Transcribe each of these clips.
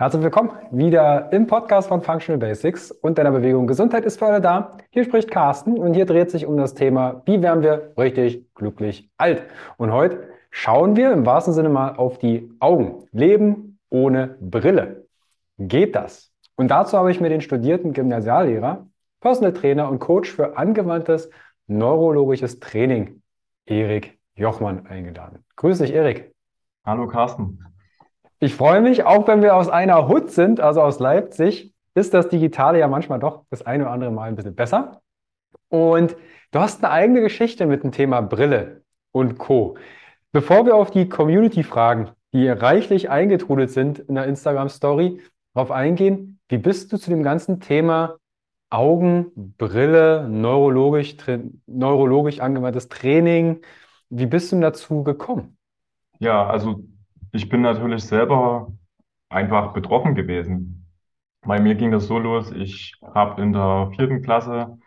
Herzlich willkommen wieder im Podcast von Functional Basics und deiner Bewegung. Gesundheit ist für alle da. Hier spricht Carsten und hier dreht sich um das Thema, wie werden wir richtig glücklich alt. Und heute schauen wir im wahrsten Sinne mal auf die Augen. Leben ohne Brille. Geht das? Und dazu habe ich mir den studierten Gymnasiallehrer, Personal Trainer und Coach für angewandtes neurologisches Training, Erik Jochmann, eingeladen. Grüß dich, Erik. Hallo, Carsten. Ich freue mich, auch wenn wir aus einer Hut sind, also aus Leipzig, ist das Digitale ja manchmal doch das eine oder andere Mal ein bisschen besser. Und du hast eine eigene Geschichte mit dem Thema Brille und Co. Bevor wir auf die Community-Fragen, die reichlich eingetrudelt sind in der Instagram-Story, darauf eingehen, wie bist du zu dem ganzen Thema Augen, Brille, neurologisch, neurologisch angewandtes Training, wie bist du dazu gekommen? Ja, also ich bin natürlich selber einfach betroffen gewesen. Bei mir ging das so los, ich habe in der vierten Klasse,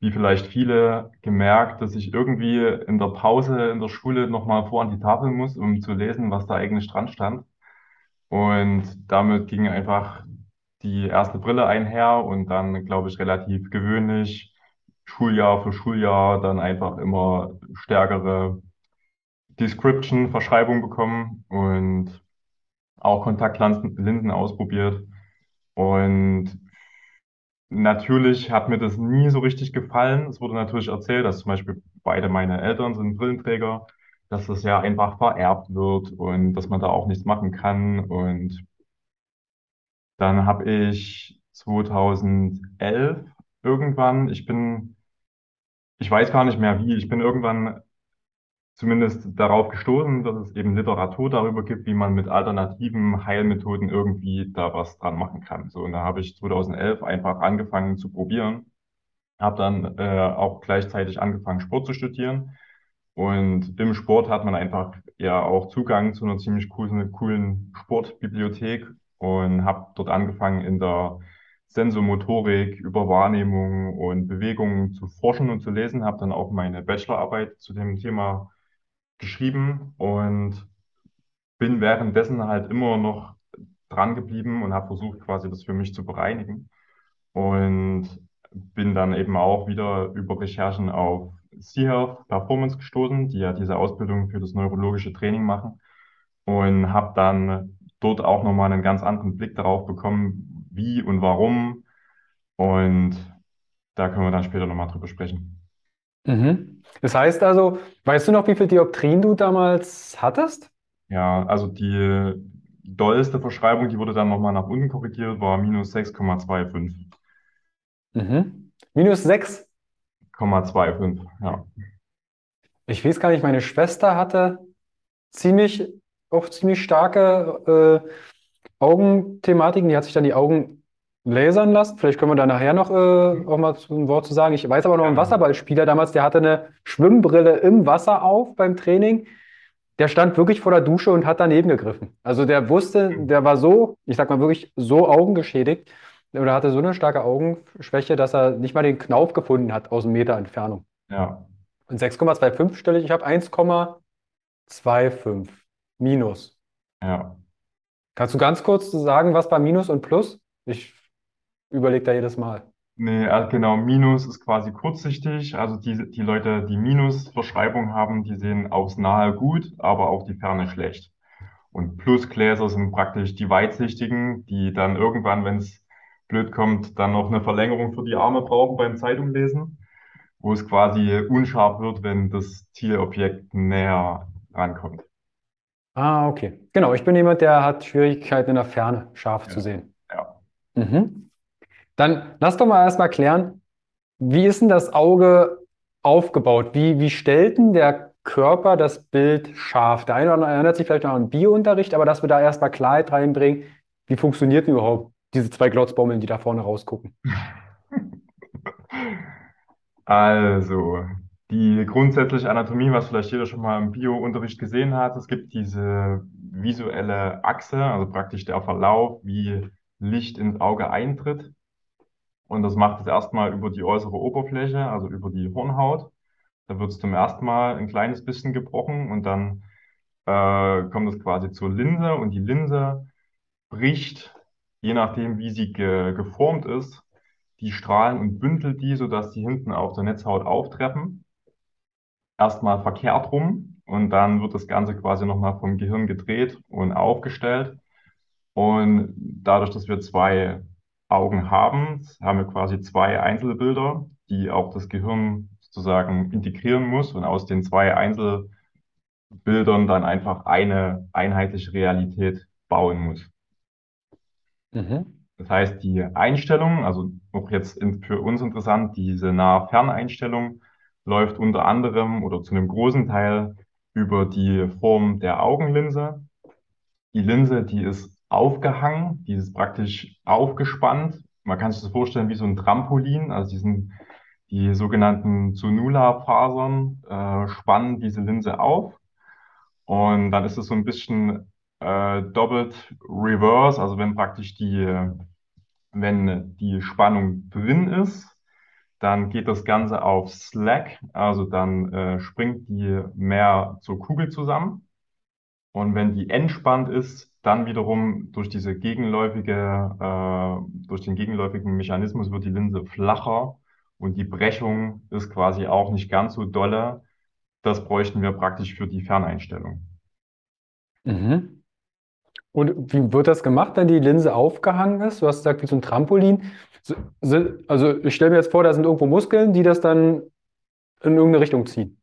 wie vielleicht viele, gemerkt, dass ich irgendwie in der Pause in der Schule nochmal vor an die Tafel muss, um zu lesen, was da eigentlich dran stand. Und damit ging einfach die erste Brille einher und dann, glaube ich, relativ gewöhnlich, Schuljahr für Schuljahr, dann einfach immer stärkere Description, Verschreibung bekommen und auch Kontaktlinsen ausprobiert. Und natürlich hat mir das nie so richtig gefallen. Es wurde natürlich erzählt, dass zum Beispiel beide meine Eltern sind Brillenträger, dass das ja einfach vererbt wird und dass man da auch nichts machen kann. Und dann habe ich 2011 irgendwann, ich bin, ich weiß gar nicht mehr wie, ich bin irgendwann zumindest darauf gestoßen, dass es eben Literatur darüber gibt, wie man mit alternativen Heilmethoden irgendwie da was dran machen kann. So, und da habe ich 2011 einfach angefangen zu probieren, habe dann äh, auch gleichzeitig angefangen, Sport zu studieren. Und im Sport hat man einfach ja auch Zugang zu einer ziemlich coolen, coolen Sportbibliothek und habe dort angefangen in der Sensomotorik, über Wahrnehmung und Bewegung zu forschen und zu lesen, habe dann auch meine Bachelorarbeit zu dem Thema geschrieben und bin währenddessen halt immer noch dran geblieben und habe versucht, quasi das für mich zu bereinigen. Und bin dann eben auch wieder über Recherchen auf Sea-Health Performance gestoßen, die ja diese Ausbildung für das neurologische Training machen. Und habe dann dort auch nochmal einen ganz anderen Blick darauf bekommen, wie und warum. Und da können wir dann später nochmal drüber sprechen. Mhm. Das heißt also, weißt du noch, wie viele Dioptrien du damals hattest? Ja, also die dollste Verschreibung, die wurde dann nochmal nach unten korrigiert, war minus 6,25. Mhm. Minus 6,25, ja. Ich weiß gar nicht, meine Schwester hatte ziemlich, auch ziemlich starke äh, Augenthematiken. Die hat sich dann die Augen lasern lassen. Vielleicht können wir da nachher noch äh, auch mal ein Wort zu sagen. Ich weiß aber noch, ein Wasserballspieler damals, der hatte eine Schwimmbrille im Wasser auf beim Training. Der stand wirklich vor der Dusche und hat daneben gegriffen. Also der wusste, der war so, ich sag mal wirklich so augengeschädigt oder hatte so eine starke Augenschwäche, dass er nicht mal den Knauf gefunden hat aus einem Meter Entfernung. Ja. Und 6,25 stelle ich, ich habe 1,25 minus. Ja. Kannst du ganz kurz sagen, was bei Minus und Plus? Ich überlegt er jedes Mal. Nee, also genau, Minus ist quasi kurzsichtig. Also die, die Leute, die Minusverschreibung haben, die sehen aufs Nahe gut, aber auf die Ferne schlecht. Und Plusgläser sind praktisch die Weitsichtigen, die dann irgendwann, wenn es blöd kommt, dann noch eine Verlängerung für die Arme brauchen beim Zeitunglesen, wo es quasi unscharf wird, wenn das Zielobjekt näher rankommt. Ah, okay. Genau, ich bin jemand, der hat Schwierigkeiten in der Ferne scharf zu sehen. Ja. Mhm. Dann lass doch mal erstmal klären, wie ist denn das Auge aufgebaut? Wie, wie stellt denn der Körper das Bild scharf? Der eine oder andere erinnert sich vielleicht noch an Biounterricht, aber dass wir da erstmal Klarheit reinbringen, wie funktioniert denn überhaupt diese zwei Glotzbommeln, die da vorne rausgucken? Also, die grundsätzliche Anatomie, was vielleicht jeder schon mal im Biounterricht gesehen hat, es gibt diese visuelle Achse, also praktisch der Verlauf, wie Licht ins Auge eintritt. Und das macht es erstmal über die äußere Oberfläche, also über die Hornhaut. Da wird es zum ersten Mal ein kleines bisschen gebrochen und dann äh, kommt es quasi zur Linse und die Linse bricht je nachdem, wie sie ge geformt ist, die Strahlen und bündelt die, sodass die hinten auf der Netzhaut auftreffen. Erstmal verkehrt rum und dann wird das Ganze quasi nochmal vom Gehirn gedreht und aufgestellt. Und dadurch, dass wir zwei Augen haben, haben wir quasi zwei Einzelbilder, die auch das Gehirn sozusagen integrieren muss und aus den zwei Einzelbildern dann einfach eine einheitliche Realität bauen muss. Mhm. Das heißt, die Einstellung, also auch jetzt in, für uns interessant, diese Nah-Ferneinstellung läuft unter anderem oder zu einem großen Teil über die Form der Augenlinse. Die Linse, die ist aufgehangen, die ist praktisch aufgespannt. Man kann sich das vorstellen wie so ein Trampolin, also diesen, die sogenannten Zonula-Fasern äh, spannen diese Linse auf. Und dann ist es so ein bisschen äh, doppelt reverse, also wenn praktisch die, wenn die Spannung drin ist, dann geht das Ganze auf Slack, also dann äh, springt die mehr zur Kugel zusammen. Und wenn die entspannt ist, dann wiederum durch diese gegenläufige, äh, durch den gegenläufigen Mechanismus wird die Linse flacher und die Brechung ist quasi auch nicht ganz so dolle. Das bräuchten wir praktisch für die Ferneinstellung. Mhm. Und wie wird das gemacht, wenn die Linse aufgehangen ist? Du hast gesagt, wie so ein Trampolin. So- so- Also ich stelle mir jetzt vor, da sind irgendwo Muskeln, die das dann in irgendeine Richtung ziehen.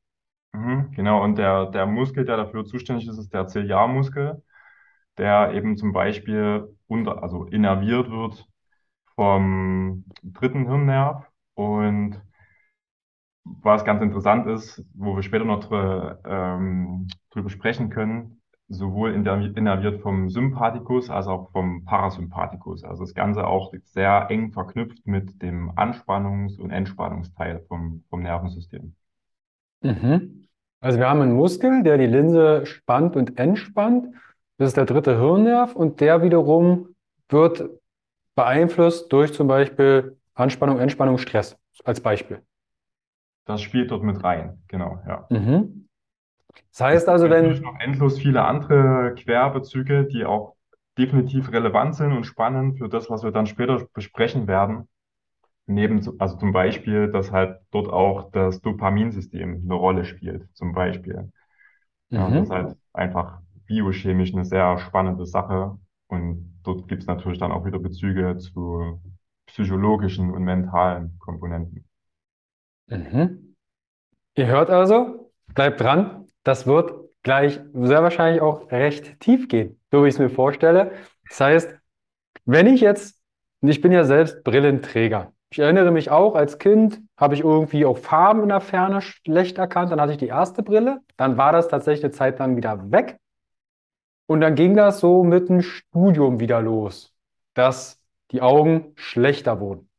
Mhm, genau, und der, der Muskel, der dafür zuständig ist, ist der Ziliarmuskel, der eben zum Beispiel unter, also innerviert wird vom dritten Hirnnerv. Und was ganz interessant ist, wo wir später noch drü ähm, drüber sprechen können, sowohl innerviert vom Sympathikus als auch vom Parasympathikus. Also das Ganze auch sehr eng verknüpft mit dem Anspannungs- und Entspannungsteil vom, vom Nervensystem. Mhm. Also wir haben einen Muskel, der die Linse spannt und entspannt. Das ist der dritte Hirnnerv und der wiederum wird beeinflusst durch zum Beispiel Anspannung, Entspannung, Stress als Beispiel. Das spielt dort mit rein, genau, ja. Mhm. Das heißt also, Natürlich wenn, noch endlos viele andere Querbezüge, die auch definitiv relevant sind und spannend für das, was wir dann später besprechen werden. Neben, also zum Beispiel, dass halt dort auch das Dopaminsystem eine Rolle spielt, zum Beispiel. Ja, und das ist mhm. halt einfach biochemisch eine sehr spannende Sache. Und dort gibt es natürlich dann auch wieder Bezüge zu psychologischen und mentalen Komponenten. Mhm. Ihr hört also, bleibt dran, das wird gleich sehr wahrscheinlich auch recht tief gehen, so wie ich es mir vorstelle. Das heißt, wenn ich jetzt, ich bin ja selbst Brillenträger, ich erinnere mich auch, als Kind habe ich irgendwie auch Farben in der Ferne schlecht erkannt, dann hatte ich die erste Brille, dann war das tatsächlich eine Zeit lang wieder weg und dann ging das so mit dem Studium wieder los, dass die Augen schlechter wurden.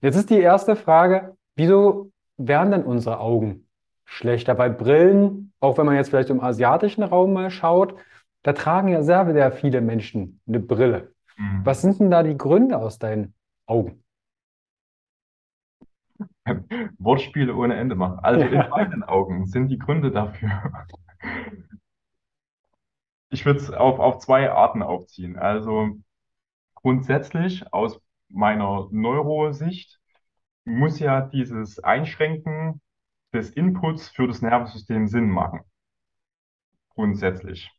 Jetzt ist die erste Frage, wieso werden denn unsere Augen schlechter? Bei Brillen, auch wenn man jetzt vielleicht im asiatischen Raum mal schaut, da tragen ja sehr, sehr viele Menschen eine Brille. Mhm. Was sind denn da die Gründe aus deinen Augen? Wortspiele ohne Ende machen. Also in Ja. meinen Augen sind die Gründe dafür. Ich würde es auf, auf zwei Arten aufziehen. Also grundsätzlich aus meiner Neurosicht muss ja dieses Einschränken des Inputs für das Nervensystem Sinn machen. Grundsätzlich.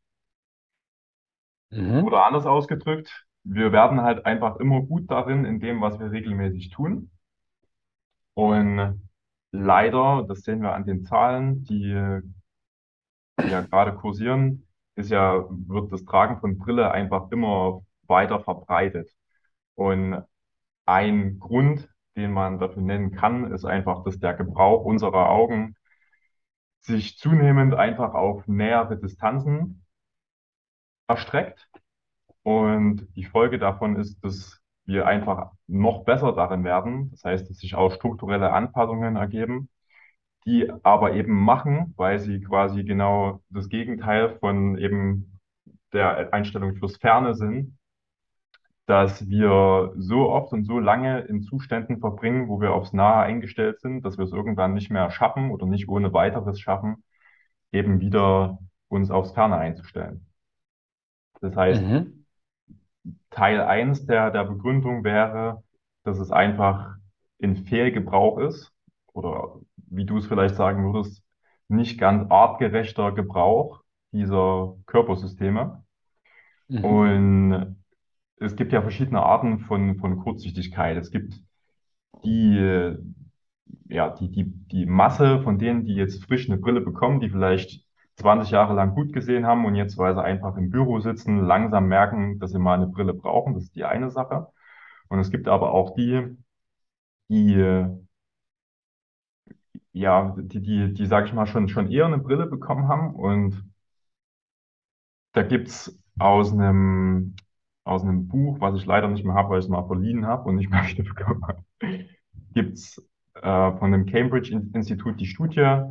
Mhm. Oder anders ausgedrückt, wir werden halt einfach immer gut darin, in dem, was wir regelmäßig tun. Und leider, das sehen wir an den Zahlen, die, die ja gerade kursieren, ist ja, wird das Tragen von Brille einfach immer weiter verbreitet. Und ein Grund, den man dafür nennen kann, ist einfach, dass der Gebrauch unserer Augen sich zunehmend einfach auf nähere Distanzen erstreckt. Und die Folge davon ist, dass wir einfach noch besser darin werden. Das heißt, dass sich auch strukturelle Anpassungen ergeben, die aber eben machen, weil sie quasi genau das Gegenteil von eben der Einstellung fürs Ferne sind, dass wir so oft und so lange in Zuständen verbringen, wo wir aufs Nahe eingestellt sind, dass wir es irgendwann nicht mehr schaffen oder nicht ohne weiteres schaffen, eben wieder uns aufs Ferne einzustellen. Das heißt, Mhm. Teil eins der, der Begründung wäre, dass es einfach in Fehlgebrauch ist oder wie du es vielleicht sagen würdest, nicht ganz artgerechter Gebrauch dieser Körpersysteme. Mhm. Und es gibt ja verschiedene Arten von, von Kurzsichtigkeit. Es gibt die, ja, die, die, die Masse von denen, die jetzt frisch eine Brille bekommen, die vielleicht 20 Jahre lang gut gesehen haben und jetzt, weil sie einfach im Büro sitzen, langsam merken, dass sie mal eine Brille brauchen. Das ist die eine Sache. Und es gibt aber auch die, die, ja, die, die, die, sag ich mal, schon, schon eher eine Brille bekommen haben. Und da gibt's aus einem, aus einem Buch, was ich leider nicht mehr habe, weil ich es mal verliehen habe und nicht mehr wieder bekommen habe, gibt's äh, von dem Cambridge-Institut die Studie,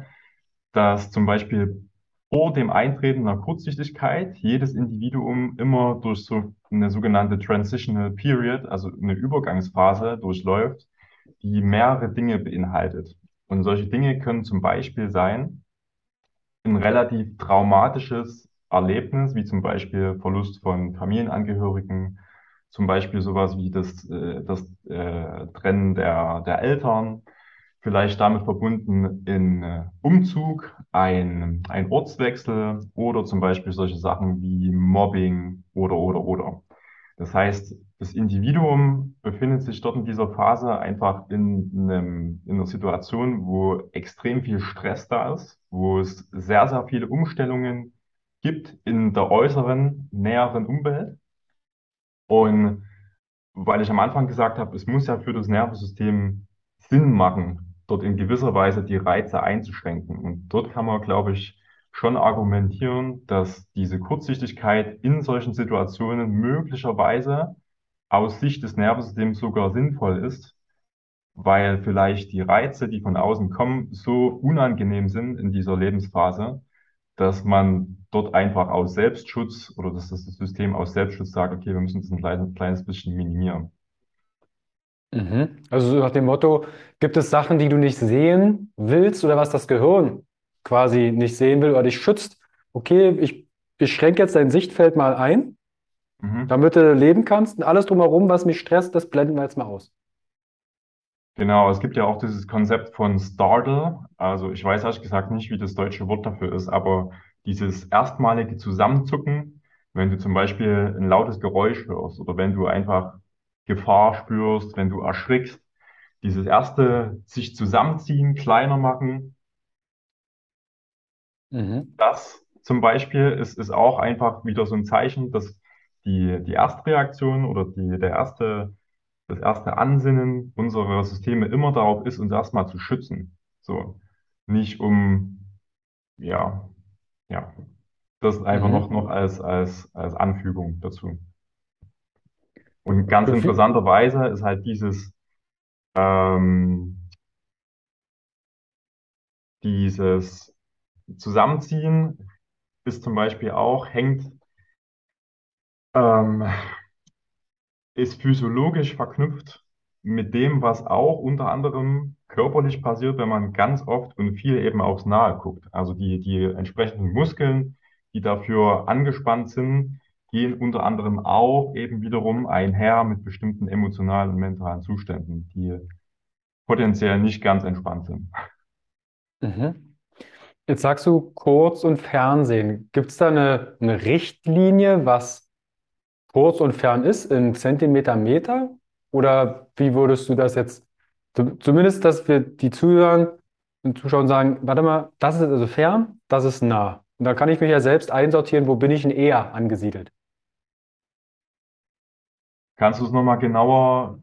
dass zum Beispiel vor dem Eintreten einer Kurzsichtigkeit jedes Individuum immer durch so eine sogenannte Transitional Period, also eine Übergangsphase durchläuft, die mehrere Dinge beinhaltet. Und solche Dinge können zum Beispiel sein, ein relativ traumatisches Erlebnis, wie zum Beispiel Verlust von Familienangehörigen, zum Beispiel sowas wie das, äh, das äh, Trennen der, der Eltern, vielleicht damit verbunden in äh, Umzug, ein, ein Ortswechsel oder zum Beispiel solche Sachen wie Mobbing oder, oder, oder. Das heißt, das Individuum befindet sich dort in dieser Phase einfach in, einem, in einer Situation, wo extrem viel Stress da ist, wo es sehr, sehr viele Umstellungen gibt in der äußeren, näheren Umwelt. Und weil ich am Anfang gesagt habe, es muss ja für das Nervensystem Sinn machen, dort in gewisser Weise die Reize einzuschränken. Und dort kann man, glaube ich, schon argumentieren, dass diese Kurzsichtigkeit in solchen Situationen möglicherweise aus Sicht des Nervensystems sogar sinnvoll ist, weil vielleicht die Reize, die von außen kommen, so unangenehm sind in dieser Lebensphase, dass man dort einfach aus Selbstschutz oder dass das System aus Selbstschutz sagt, okay, wir müssen das ein kleines bisschen minimieren. Mhm. Also so nach dem Motto, gibt es Sachen, die du nicht sehen willst oder was das Gehirn quasi nicht sehen will oder dich schützt? Okay, ich, ich schränke jetzt dein Sichtfeld mal ein, Mhm. damit du leben kannst und alles drumherum, was mich stresst, das blenden wir jetzt mal aus. Genau, es gibt ja auch dieses Konzept von Startle. Also ich weiß ehrlich gesagt nicht, wie das deutsche Wort dafür ist, aber dieses erstmalige Zusammenzucken, wenn du zum Beispiel ein lautes Geräusch hörst oder wenn du einfach Gefahr spürst, wenn du erschrickst, dieses erste sich zusammenziehen, kleiner machen, Mhm. das zum Beispiel ist, ist auch einfach wieder so ein Zeichen, dass die, die Erstreaktion oder die, der erste, das erste Ansinnen unserer Systeme immer darauf ist, uns erstmal zu schützen. So, nicht um, ja, ja, das einfach noch, Mhm. noch als, als, als Anfügung dazu. Und ganz viel, interessanterweise ist halt dieses, ähm, dieses Zusammenziehen ist zum Beispiel auch, hängt, ähm, ist physiologisch verknüpft mit dem, was auch unter anderem körperlich passiert, wenn man ganz oft und viel eben aufs Nahe guckt. Also die, die entsprechenden Muskeln, die dafür angespannt sind, gehen unter anderem auch eben wiederum einher mit bestimmten emotionalen und mentalen Zuständen, die potenziell nicht ganz entspannt sind. mhm. Jetzt sagst du Kurz- und Fernsehen. Gibt es da eine, eine Richtlinie, was kurz und fern ist in Zentimeter, Meter? Oder wie würdest du das jetzt, zu- zumindest, dass wir die Zuhörer und Zuschauer sagen, warte mal, das ist also fern, das ist nah. Und dann kann ich mich ja selbst einsortieren, wo bin ich denn eher angesiedelt? Kannst du es nochmal genauer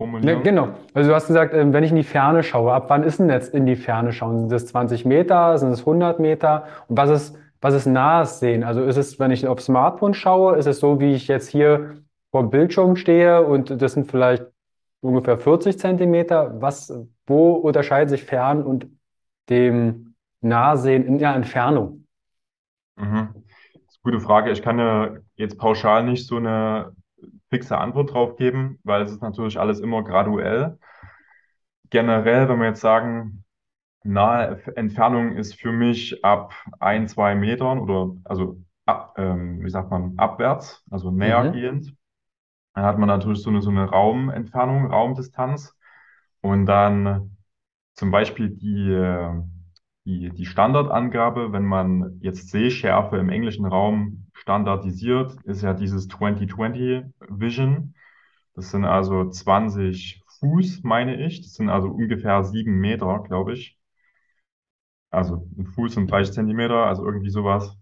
Ne, formulieren? genau. Also du hast gesagt, ähm, wenn ich in die Ferne schaue, ab wann ist denn jetzt in die Ferne schauen? Sind das 20 Meter? Sind es 100 Meter? Und was ist, was ist nahes Sehen? Also ist es, wenn ich auf Smartphone schaue, ist es so, wie ich jetzt hier vor dem Bildschirm stehe und das sind vielleicht ungefähr 40 Zentimeter? Was, wo unterscheiden sich Fern und dem Nahsehen in der Entfernung? Mhm. Das ist eine gute Frage. Ich kann ja jetzt pauschal nicht so eine fixe Antwort drauf geben, weil es ist natürlich alles immer graduell. Generell, wenn wir jetzt sagen, nahe Entfernung ist für mich ab ein, zwei Metern oder also ab, ähm, wie sagt man, abwärts, also Mhm. nähergehend. Dann hat man natürlich so eine, so eine Raumentfernung, Raumdistanz und dann zum Beispiel die, äh, die, die Standardangabe, wenn man jetzt Sehschärfe im englischen Raum standardisiert, ist ja dieses 2020 Vision. Das sind also 20 Fuß, meine ich. Das sind also ungefähr sieben Meter, glaube ich. Also ein Fuß und 30 Zentimeter, also irgendwie sowas.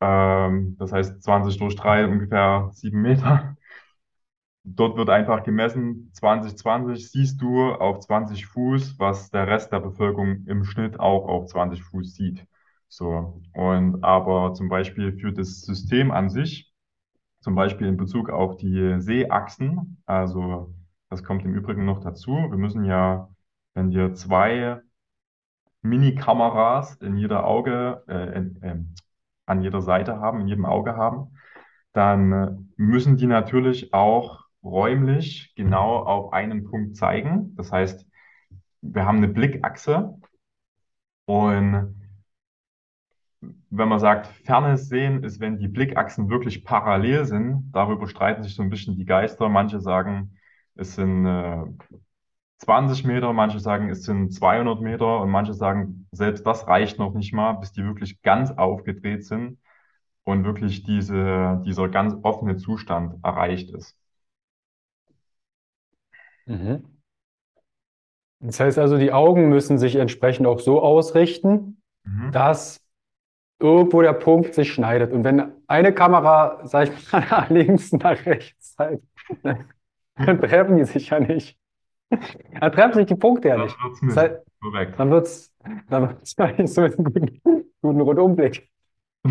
Ähm, das heißt 20 durch 3 ungefähr sieben Meter. Dort wird einfach gemessen, 2020 siehst du auf 20 Fuß, was der Rest der Bevölkerung im Schnitt auch auf 20 Fuß sieht. So. Und aber zum Beispiel für das System an sich, zum Beispiel in Bezug auf die Seeachsen, also das kommt im Übrigen noch dazu. Wir müssen ja, wenn wir zwei Mini-Kameras in jeder Auge, äh, in, äh, an jeder Seite haben, in jedem Auge haben, dann müssen die natürlich auch räumlich genau auf einen Punkt zeigen. Das heißt, wir haben eine Blickachse und wenn man sagt, fernes Sehen ist, wenn die Blickachsen wirklich parallel sind, darüber streiten sich so ein bisschen die Geister. Manche sagen, es sind äh, 20 Meter, manche sagen, es sind 200 Meter und manche sagen, selbst das reicht noch nicht mal, bis die wirklich ganz aufgedreht sind und wirklich diese, dieser ganz offene Zustand erreicht ist. Mhm. Das heißt also, die Augen müssen sich entsprechend auch so ausrichten, Mhm. dass irgendwo der Punkt sich schneidet. Und wenn eine Kamera, sag ich mal, nach links, nach rechts zeigt, dann treffen die sich ja nicht. Dann treffen sich die Punkte ja nicht. Das heißt, Korrekt. dann wird's, dann wird's eigentlich so einen guten, guten Rundumblick.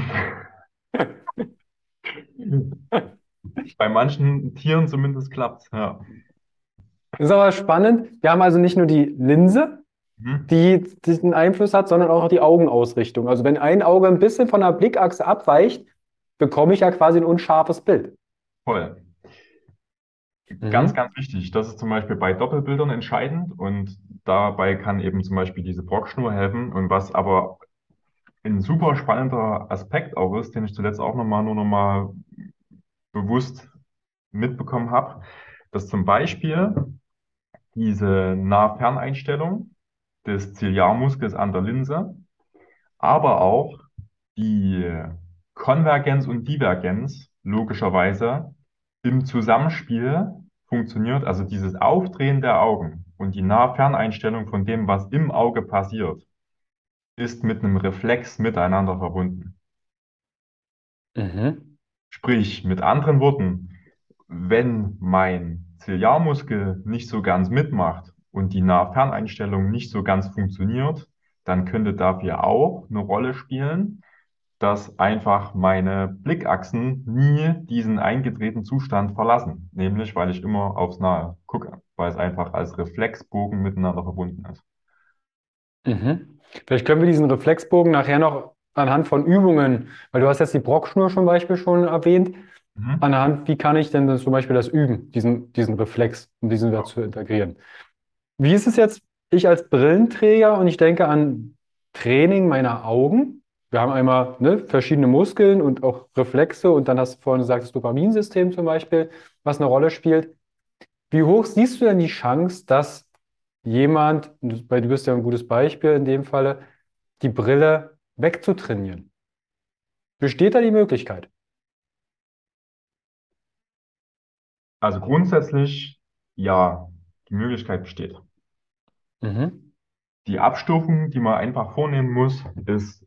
Bei manchen Tieren zumindest klappt ja. Das ist aber spannend. Wir haben also nicht nur die Linse, Mhm. die diesen Einfluss hat, sondern auch die Augenausrichtung. Also wenn ein Auge ein bisschen von der Blickachse abweicht, bekomme ich ja quasi ein unscharfes Bild. Voll. Mhm. Ganz, ganz wichtig. Das ist zum Beispiel bei Doppelbildern entscheidend und dabei kann eben zum Beispiel diese Brockschnur helfen. Und was aber ein super spannender Aspekt auch ist, den ich zuletzt auch nochmal, nur nochmal bewusst mitbekommen habe, dass zum Beispiel diese Nah-Ferneinstellung des Ziliarmuskels an der Linse, aber auch die Konvergenz und Divergenz logischerweise im Zusammenspiel funktioniert, also dieses Aufdrehen der Augen und die Nah-Ferneinstellung von dem, was im Auge passiert, ist mit einem Reflex miteinander verbunden. Mhm. Sprich, mit anderen Worten, wenn mein Ziliarmuskel nicht so ganz mitmacht und die Nah-Ferneinstellung nicht so ganz funktioniert, dann könnte dafür auch eine Rolle spielen, dass einfach meine Blickachsen nie diesen eingedrehten Zustand verlassen. Nämlich, weil ich immer aufs Nahe gucke, weil es einfach als Reflexbogen miteinander verbunden ist. Mhm. Vielleicht können wir diesen Reflexbogen nachher noch anhand von Übungen, weil du hast jetzt die Brockschnur zum Beispiel schon erwähnt, Mhm. anhand, wie kann ich denn zum Beispiel das üben, diesen, diesen Reflex, um diesen wieder zu integrieren? Wie ist es jetzt, ich als Brillenträger und ich denke an Training meiner Augen? Wir haben einmal ne, verschiedene Muskeln und auch Reflexe und dann hast du vorhin gesagt, das Dopaminsystem zum Beispiel, was eine Rolle spielt. Wie hoch siehst du denn die Chance, dass jemand, weil du bist ja ein gutes Beispiel in dem Falle, die Brille wegzutrainieren? Besteht da die Möglichkeit? Also grundsätzlich, ja, die Möglichkeit besteht. Mhm. Die Abstufung, die man einfach vornehmen muss, ist,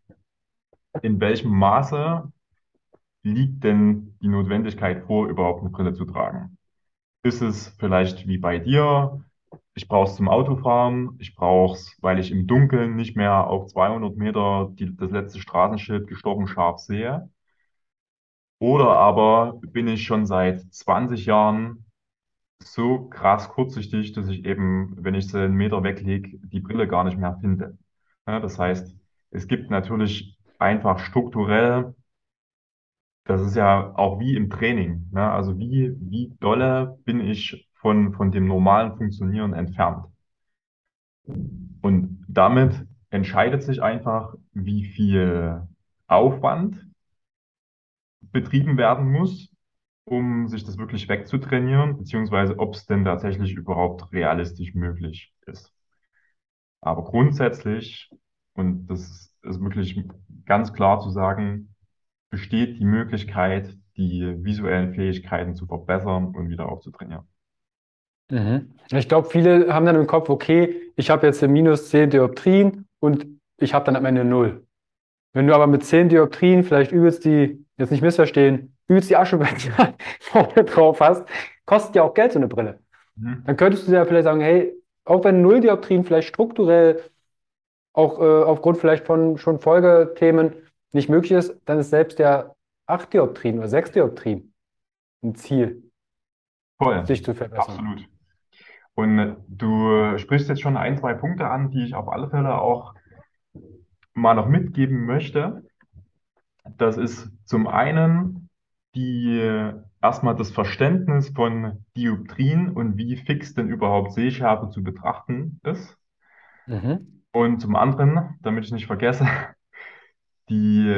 in welchem Maße liegt denn die Notwendigkeit vor, überhaupt eine Brille zu tragen? Ist es vielleicht wie bei dir, ich brauche es zum Autofahren, ich brauche es, weil ich im Dunkeln nicht mehr auf 200 Meter die, das letzte Straßenschild gestochen scharf sehe? Oder aber bin ich schon seit 20 Jahren so krass kurzsichtig, dass ich eben, wenn ich sie einen Meter weglege, die Brille gar nicht mehr finde. Ja, das heißt, es gibt natürlich einfach strukturell, das ist ja auch wie im Training, ne? Also wie, wie dolle bin ich von, von dem normalen Funktionieren entfernt? Und damit entscheidet sich einfach, wie viel Aufwand betrieben werden muss, um sich das wirklich wegzutrainieren, beziehungsweise ob es denn tatsächlich überhaupt realistisch möglich ist. Aber grundsätzlich, und das ist wirklich ganz klar zu sagen, besteht die Möglichkeit, die visuellen Fähigkeiten zu verbessern und wieder aufzutrainieren. Mhm. Ich glaube, viele haben dann im Kopf, okay, ich habe jetzt minus 10 Dioptrien und ich habe dann am Ende 0. Wenn du aber mit 10 Dioptrien vielleicht übelst die, jetzt nicht missverstehen, übelst die Aschebänder vorne drauf hast, kostet ja auch Geld so eine Brille. Mhm. Dann könntest du ja vielleicht sagen, hey, auch wenn 0 Dioptrien vielleicht strukturell auch äh, aufgrund vielleicht von schon Folgethemen nicht möglich ist, dann ist selbst der 8 Dioptrien oder 6 Dioptrien ein Ziel, Voll. sich zu verbessern. Absolut. Und du sprichst jetzt schon ein, zwei Punkte an, die ich auf alle Fälle auch mal noch mitgeben möchte. Das ist zum einen die erstmal das Verständnis von Dioptrien und wie fix denn überhaupt Sehschärfe zu betrachten ist. Mhm. Und zum anderen, damit ich nicht vergesse, die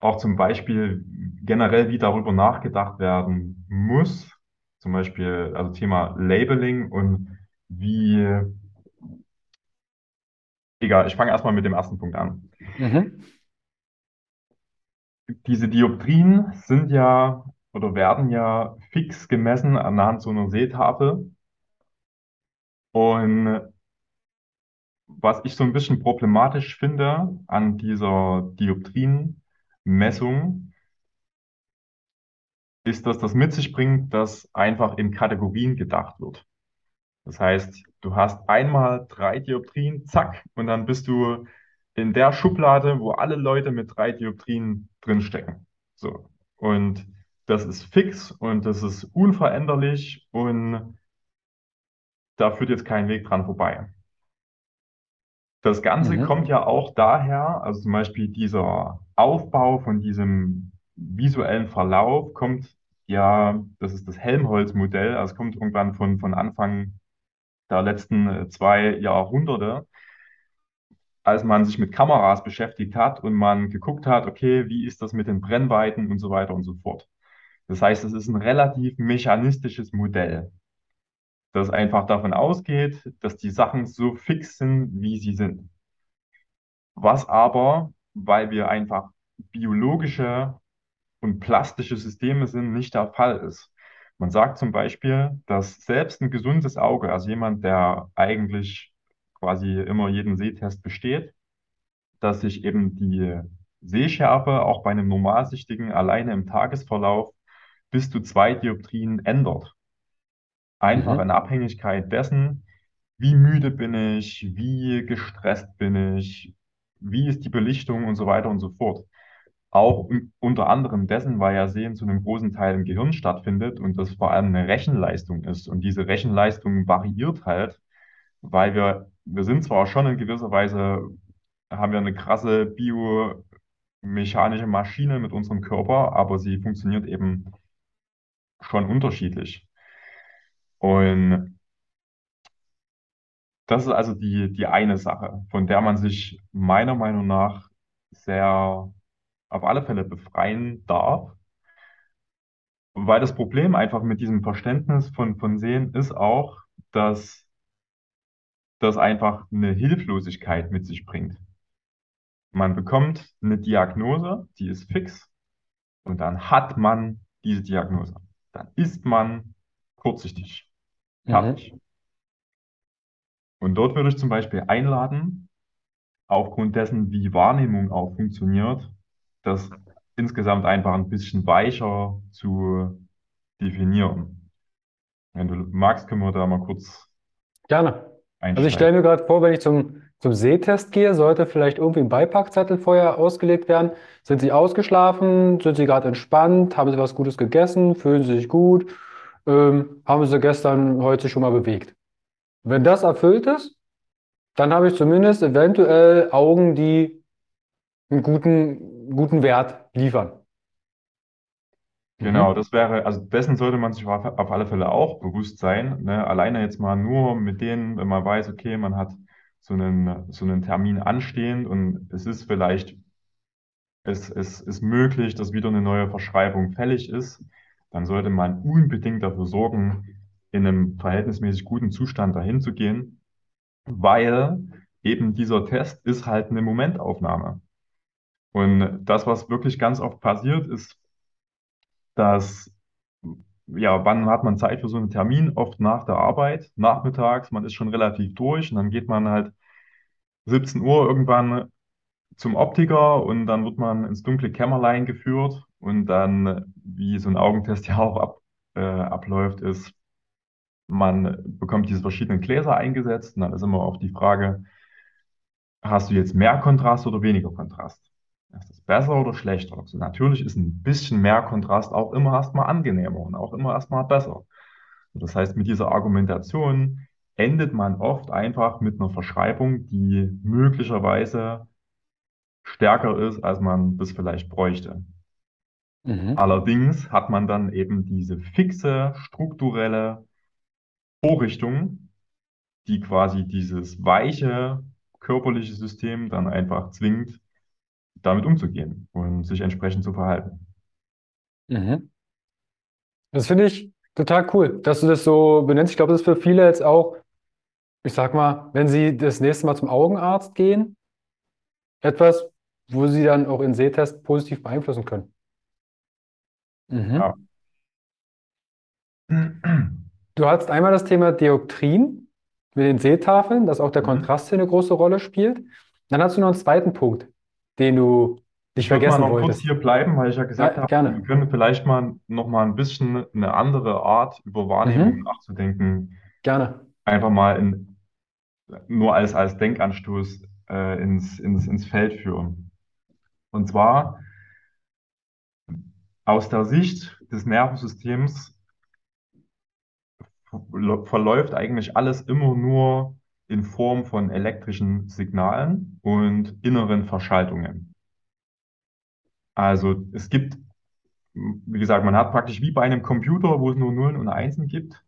auch zum Beispiel generell, wie darüber nachgedacht werden muss, zum Beispiel also Thema Labeling und wie, egal, ich fange erstmal mit dem ersten Punkt an. Mhm. Diese Dioptrien sind ja oder werden ja fix gemessen anhand so einer Seetafel. Und was ich so ein bisschen problematisch finde an dieser Dioptrienmessung, ist, dass das mit sich bringt, dass einfach in Kategorien gedacht wird. Das heißt, du hast einmal drei Dioptrien, zack, und dann bist du in der Schublade, wo alle Leute mit drei Dioptrien drinstecken. So. Und das ist fix und das ist unveränderlich und da führt jetzt kein Weg dran vorbei. Das Ganze mhm. kommt ja auch daher, also zum Beispiel dieser Aufbau von diesem visuellen Verlauf kommt ja, das ist das Helmholtz-Modell, also es kommt irgendwann von, von Anfang der letzten äh, zwei Jahrhunderte, als man sich mit Kameras beschäftigt hat und man geguckt hat, okay, wie ist das mit den Brennweiten und so weiter und so fort. Das heißt, es ist ein relativ mechanistisches Modell, das einfach davon ausgeht, dass die Sachen so fix sind, wie sie sind. Was aber, weil wir einfach biologische und plastische Systeme sind, nicht der Fall ist. Man sagt zum Beispiel, dass selbst ein gesundes Auge, also jemand, der eigentlich quasi immer jeden Sehtest besteht, dass sich eben die Sehschärfe auch bei einem Normalsichtigen alleine im Tagesverlauf bis zu zwei Dioptrien ändert. Einfach mhm. in Abhängigkeit dessen, wie müde bin ich, wie gestresst bin ich, wie ist die Belichtung und so weiter und so fort. Auch unter anderem dessen, weil ja Sehen zu einem großen Teil im Gehirn stattfindet und das vor allem eine Rechenleistung ist. Und diese Rechenleistung variiert halt, weil wir, wir sind zwar schon in gewisser Weise, haben wir eine krasse biomechanische Maschine mit unserem Körper, aber sie funktioniert eben schon unterschiedlich. Und das ist also die, die eine Sache, von der man sich meiner Meinung nach sehr auf alle Fälle befreien darf. Weil das Problem einfach mit diesem Verständnis von, von Sehen ist auch, dass das einfach eine Hilflosigkeit mit sich bringt. Man bekommt eine Diagnose, die ist fix, und dann hat man diese Diagnose. Dann ist man kurzsichtig. Fertig. Mhm. Und dort würde ich zum Beispiel einladen, aufgrund dessen, wie Wahrnehmung auch funktioniert, das insgesamt einfach ein bisschen weicher zu definieren. Wenn du magst, können wir da mal kurz Gerne. Also ich stelle mir gerade vor, wenn ich zum, zum Sehtest gehe, sollte vielleicht irgendwie ein Beipackzettel vorher ausgelegt werden. Sind Sie ausgeschlafen? Sind Sie gerade entspannt? Haben Sie was Gutes gegessen? Fühlen Sie sich gut? Ähm, haben Sie gestern, heute schon mal bewegt? Wenn das erfüllt ist, dann habe ich zumindest eventuell Augen, die einen guten, guten Wert liefern. Genau, mhm. das wäre, also dessen sollte man sich auf, auf alle Fälle auch bewusst sein. Ne? Alleine jetzt mal nur mit denen, wenn man weiß, okay, man hat so einen, so einen Termin anstehend und es ist vielleicht, es, es ist möglich, dass wieder eine neue Verschreibung fällig ist, dann sollte man unbedingt dafür sorgen, in einem verhältnismäßig guten Zustand dahin zu gehen, weil eben dieser Test ist halt eine Momentaufnahme. Und das, was wirklich ganz oft passiert, ist, dass, ja, wann hat man Zeit für so einen Termin? Oft nach der Arbeit, nachmittags, man ist schon relativ durch und dann geht man halt 17 Uhr irgendwann zum Optiker und dann wird man ins dunkle Kämmerlein geführt und dann, wie so ein Augentest ja auch ab, äh, abläuft, ist, man bekommt diese verschiedenen Gläser eingesetzt und dann ist immer auch die Frage, hast du jetzt mehr Kontrast oder weniger Kontrast? Ist das besser oder schlechter? Also natürlich ist ein bisschen mehr Kontrast auch immer erstmal angenehmer und auch immer erstmal besser. Das heißt, mit dieser Argumentation endet man oft einfach mit einer Verschreibung, die möglicherweise stärker ist, als man das vielleicht bräuchte. Mhm. Allerdings hat man dann eben diese fixe, strukturelle Vorrichtung, die quasi dieses weiche körperliche System dann einfach zwingt, damit umzugehen und sich entsprechend zu verhalten. Mhm. Das finde ich total cool, dass du das so benennst. Ich glaube, das ist für viele jetzt auch, ich sag mal, wenn sie das nächste Mal zum Augenarzt gehen, etwas, wo sie dann auch ihren Sehtest positiv beeinflussen können. Ja. Mhm. Du hattest einmal das Thema Dioptrien mit den Sehtafeln, dass auch der Mhm. Kontrast hier eine große Rolle spielt. Dann hast du noch einen zweiten Punkt, den du nicht Ich würde mal vergessen noch kurz wolltest. hier bleiben, weil ich ja gesagt Ja, habe, gerne. wir können vielleicht mal noch mal ein bisschen eine andere Art über Wahrnehmung Mhm. nachzudenken, Gerne. einfach mal in, nur als, als Denkanstoß äh, ins, ins, ins Feld führen. Und zwar aus der Sicht des Nervensystems verläuft eigentlich alles immer nur in Form von elektrischen Signalen und inneren Verschaltungen. Also es gibt, wie gesagt, man hat praktisch wie bei einem Computer, wo es nur Nullen und Einsen gibt,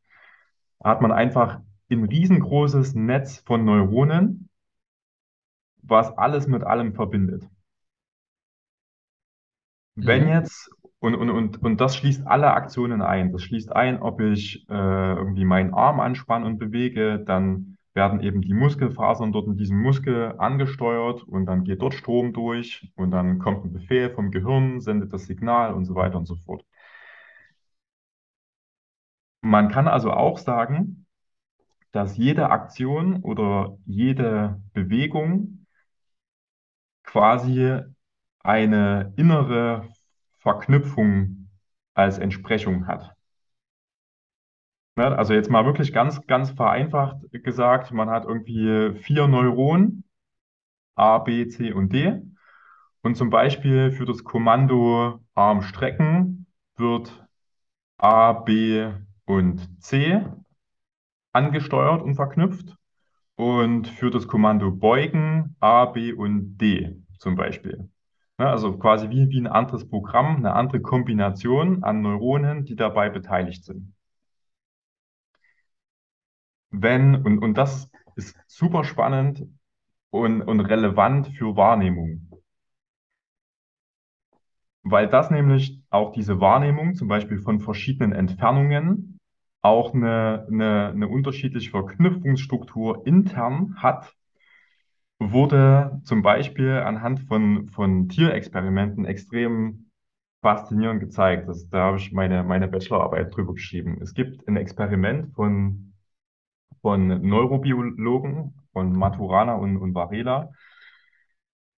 hat man einfach ein riesengroßes Netz von Neuronen, was alles mit allem verbindet. Wenn Mhm. jetzt, und, und, und, und das schließt alle Aktionen ein. Das schließt ein, ob ich äh, irgendwie meinen Arm anspanne und bewege, dann werden eben die Muskelfasern dort in diesem Muskel angesteuert und dann geht dort Strom durch und dann kommt ein Befehl vom Gehirn, sendet das Signal und so weiter und so fort. Man kann also auch sagen, dass jede Aktion oder jede Bewegung quasi eine innere Verknüpfung als Entsprechung hat. Ne? Also jetzt mal wirklich ganz, ganz vereinfacht gesagt, man hat irgendwie vier Neuronen, A, B, C und D. Und zum Beispiel für das Kommando Arm strecken wird A, B und C angesteuert und verknüpft. Und für das Kommando beugen A, B und D zum Beispiel. Ne, Also quasi wie, wie ein anderes Programm, eine andere Kombination an Neuronen, die dabei beteiligt sind. Wenn, und, und das ist super spannend und, und relevant für Wahrnehmung, weil das nämlich auch diese Wahrnehmung, zum Beispiel von verschiedenen Entfernungen, auch eine, eine, eine unterschiedliche Verknüpfungsstruktur intern hat, wurde zum Beispiel anhand von, von Tierexperimenten extrem faszinierend gezeigt. Das, da habe ich meine, meine Bachelorarbeit drüber geschrieben. Es gibt ein Experiment von, von Neurobiologen, von Maturana und, und Varela,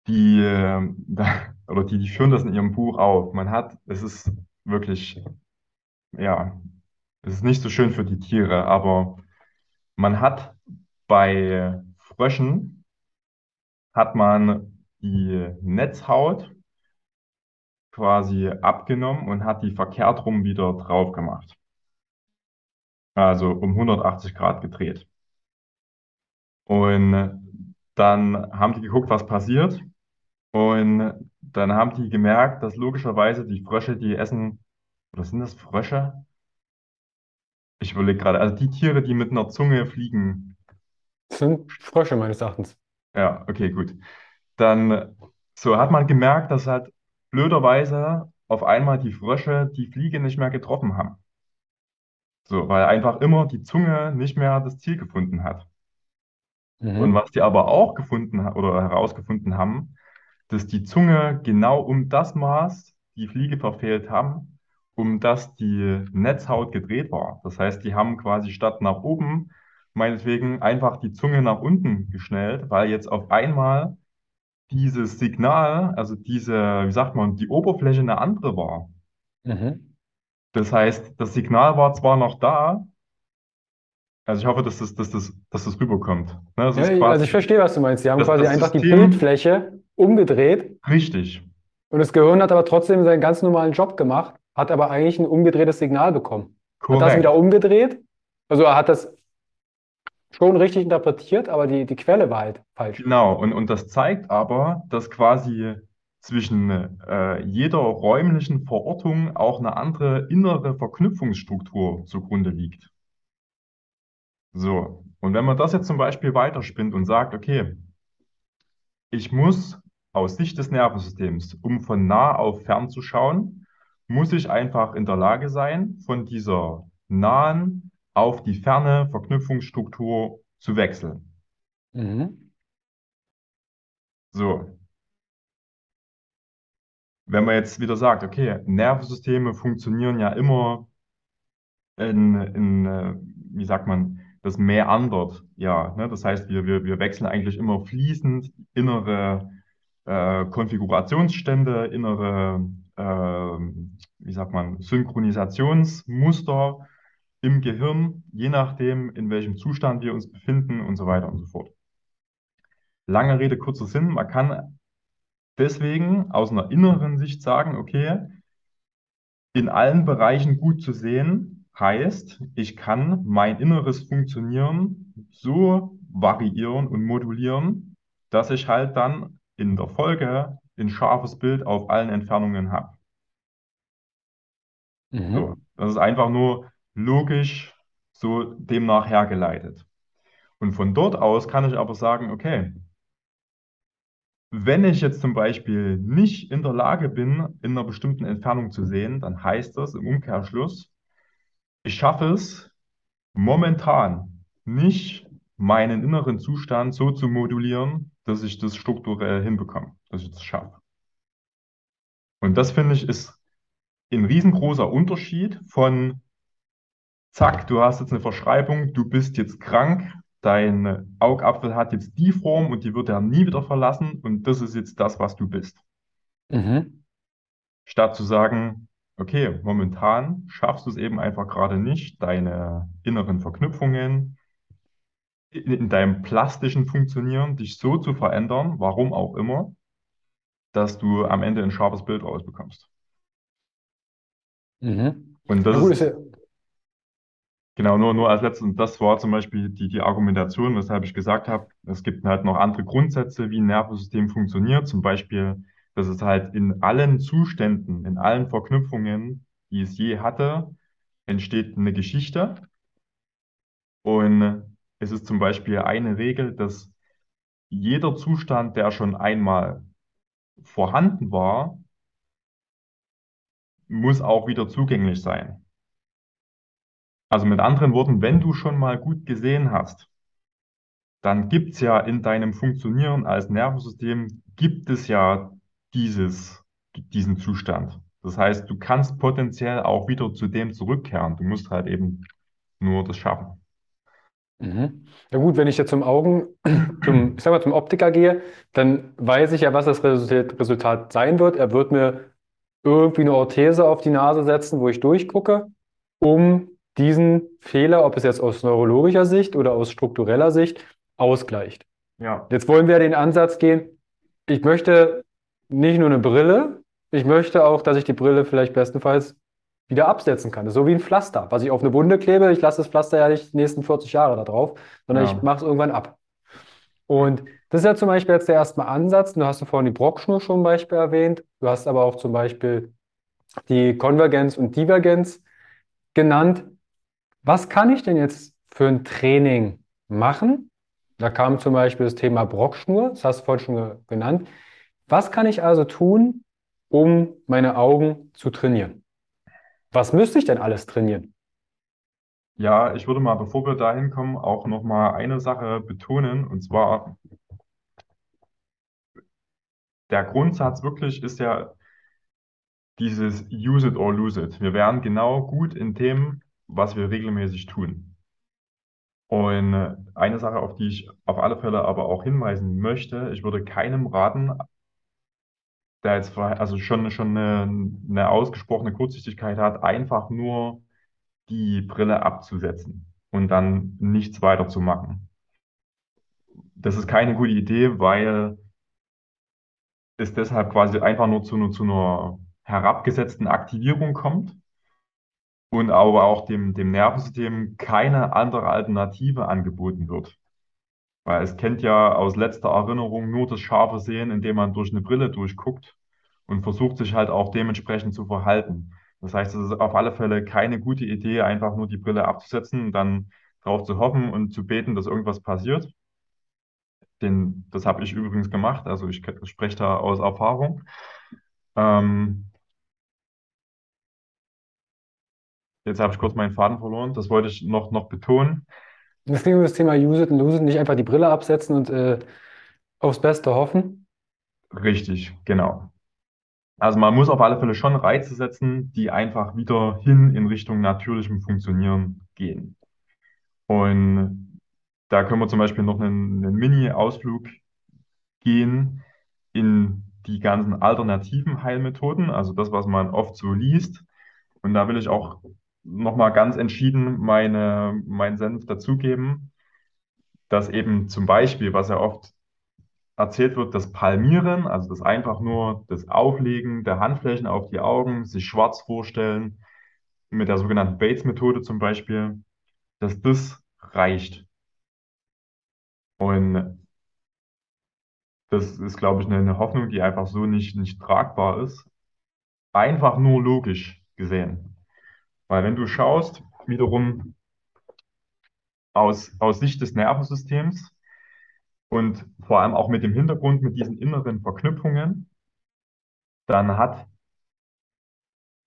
die, äh, oder die, die führen das in ihrem Buch auf. Man hat, es ist wirklich, ja, es ist nicht so schön für die Tiere, aber man hat bei Fröschen hat man die Netzhaut quasi abgenommen und hat die verkehrt rum wieder drauf gemacht. Also um 180 Grad gedreht. Und dann haben die geguckt, was passiert. Und dann haben die gemerkt, dass logischerweise die Frösche, die essen, oder sind das Frösche? Ich überlege gerade, also die Tiere, die mit einer Zunge fliegen. Das sind Frösche meines Erachtens. Ja, okay, gut. Dann so hat man gemerkt, dass halt blöderweise auf einmal die Frösche die Fliege nicht mehr getroffen haben. So, weil einfach immer die Zunge nicht mehr das Ziel gefunden hat. Und Mhm. was die aber auch gefunden oder herausgefunden haben, dass die Zunge genau um das Maß die Fliege verfehlt haben, um das die Netzhaut gedreht war. Das heißt, die haben quasi statt nach oben, meinetwegen einfach die Zunge nach unten geschnellt, weil jetzt auf einmal dieses Signal, also diese, wie sagt man, die Oberfläche eine andere war. Mhm. Das heißt, das Signal war zwar noch da, also ich hoffe, dass das, dass das, dass das rüberkommt. Ne, das Ja, ich- also ich quasi verstehe, was du meinst. Sie haben das, quasi das einfach die System Bildfläche umgedreht richtig. und das Gehirn hat aber trotzdem seinen ganz normalen Job gemacht, hat aber eigentlich ein umgedrehtes Signal bekommen. Hat das wieder Korrekt. umgedreht, also er hat das schon richtig interpretiert, aber die, die Quelle war halt falsch. Genau. Und, und das zeigt aber, dass quasi zwischen äh, jeder räumlichen Verortung auch eine andere innere Verknüpfungsstruktur zugrunde liegt. So. Und wenn man das jetzt zum Beispiel weiterspinnt und sagt, okay, ich muss aus Sicht des Nervensystems, um von nah auf fern zu schauen, muss ich einfach in der Lage sein, von dieser nahen auf die ferne Verknüpfungsstruktur zu wechseln. Mhm. So. Wenn man jetzt wieder sagt, okay, Nervensysteme funktionieren ja immer in, in äh, wie sagt man, das meandert, ja, ne? Das heißt, wir, wir, wir wechseln eigentlich immer fließend innere äh, Konfigurationsstände, innere, ähm, wie sagt man, Synchronisationsmuster im Gehirn, je nachdem, in welchem Zustand wir uns befinden und so weiter und so fort. Lange Rede, kurzer Sinn, man kann deswegen aus einer inneren Sicht sagen, okay, in allen Bereichen gut zu sehen heißt, ich kann mein inneres Funktionieren so variieren und modulieren, dass ich halt dann in der Folge ein scharfes Bild auf allen Entfernungen habe. So, Mhm. das ist einfach nur logisch so demnach hergeleitet. Und von dort aus kann ich aber sagen, okay, wenn ich jetzt zum Beispiel nicht in der Lage bin, in einer bestimmten Entfernung zu sehen, dann heißt das im Umkehrschluss, ich schaffe es momentan nicht, meinen inneren Zustand so zu modulieren, dass ich das strukturell hinbekomme, dass ich das schaffe. Und das finde ich ist ein riesengroßer Unterschied von, zack, du hast jetzt eine Verschreibung, du bist jetzt krank, dein Augapfel hat jetzt die Form und die wird er nie wieder verlassen und das ist jetzt das, was du bist. Mhm. Statt zu sagen, okay, momentan schaffst du es eben einfach gerade nicht, deine inneren Verknüpfungen in, in deinem plastischen Funktionieren dich so zu verändern, warum auch immer, dass du am Ende ein scharfes Bild rausbekommst. Mhm. Und das Na gut, ist ist ja, genau nur, nur als letztes, und das war zum Beispiel die, die Argumentation, weshalb ich gesagt habe, es gibt halt noch andere Grundsätze, wie ein Nervensystem funktioniert. Zum Beispiel, dass es halt in allen Zuständen, in allen Verknüpfungen, die es je hatte, entsteht eine Geschichte. Und es ist zum Beispiel eine Regel, dass jeder Zustand, der schon einmal vorhanden war, muss auch wieder zugänglich sein. Also mit anderen Worten, wenn du schon mal gut gesehen hast, dann gibt es ja in deinem Funktionieren als Nervensystem, gibt es ja dieses, diesen Zustand. Das heißt, du kannst potenziell auch wieder zu dem zurückkehren. Du musst halt eben nur das schaffen. Mhm. Ja gut, wenn ich jetzt zum Augen, zum, ich sag mal, zum Optiker gehe, dann weiß ich ja, was das Resultat, sein wird. Er wird mir irgendwie eine Orthese auf die Nase setzen, wo ich durchgucke, um diesen Fehler, ob es jetzt aus neurologischer Sicht oder aus struktureller Sicht, ausgleicht. Ja, Jetzt wollen wir den Ansatz gehen, ich möchte nicht nur eine Brille, ich möchte auch, dass ich die Brille vielleicht bestenfalls wieder absetzen kann. Das ist so wie ein Pflaster, was ich auf eine Wunde klebe. Ich lasse das Pflaster ja nicht die nächsten 40 Jahre da drauf, sondern ich ja, mache es irgendwann ab. Und das ist ja zum Beispiel jetzt der erste Ansatz. Du hast vorhin die Brockschnur schon Beispiel erwähnt. Du hast aber auch zum Beispiel die Konvergenz und Divergenz genannt. Was kann ich denn jetzt für ein Training machen? Da kam zum Beispiel das Thema Brockschnur, das hast du vorhin schon ge- genannt. Was kann ich also tun, um meine Augen zu trainieren. Was müsste ich denn alles trainieren? Ja, ich würde mal, bevor wir da hinkommen, auch noch mal eine Sache betonen. Und zwar, der Grundsatz wirklich ist ja dieses Use it or lose it. Wir werden genau gut in dem, was wir regelmäßig tun. Und äh, eine Sache, auf die ich auf alle Fälle aber auch hinweisen möchte, ich würde keinem raten, der jetzt also schon, schon eine, eine ausgesprochene Kurzsichtigkeit hat, einfach nur die Brille abzusetzen und dann nichts weiter zu machen. Das ist keine gute Idee, weil es deshalb quasi einfach nur zu, nur zu einer herabgesetzten Aktivierung kommt und aber auch dem, dem Nervensystem keine andere Alternative angeboten wird. Weil es kennt ja aus letzter Erinnerung nur das scharfe Sehen, indem man durch eine Brille durchguckt und versucht sich halt auch dementsprechend zu verhalten. Das heißt, es ist auf alle Fälle keine gute Idee, einfach nur die Brille abzusetzen und dann darauf zu hoffen und zu beten, dass irgendwas passiert. Den, das habe ich übrigens gemacht, also ich spreche da aus Erfahrung. Ähm, jetzt habe ich kurz meinen Faden verloren, das wollte ich noch, noch betonen. Es ging um das Thema Use it und lose it, nicht einfach die Brille absetzen und äh, aufs Beste hoffen. Richtig, genau. Also man muss auf alle Fälle schon Reize setzen, die einfach wieder hin in Richtung natürlichem Funktionieren gehen. Und da können wir zum Beispiel noch einen, einen Mini-Ausflug gehen in die ganzen alternativen Heilmethoden, also das, was man oft so liest. Und da will ich auch nochmal ganz entschieden meine, meinen Senf dazugeben, dass eben zum Beispiel, was ja oft erzählt wird, das Palmieren, also das einfach nur das Auflegen der Handflächen auf die Augen, sich schwarz vorstellen, mit der sogenannten Bates-Methode zum Beispiel, dass das reicht. Und das ist, glaube ich, eine, eine Hoffnung, die einfach so nicht, nicht tragbar ist. Einfach nur logisch gesehen. Weil wenn du schaust, wiederum aus, aus Sicht des Nervensystems und vor allem auch mit dem Hintergrund, mit diesen inneren Verknüpfungen, dann hat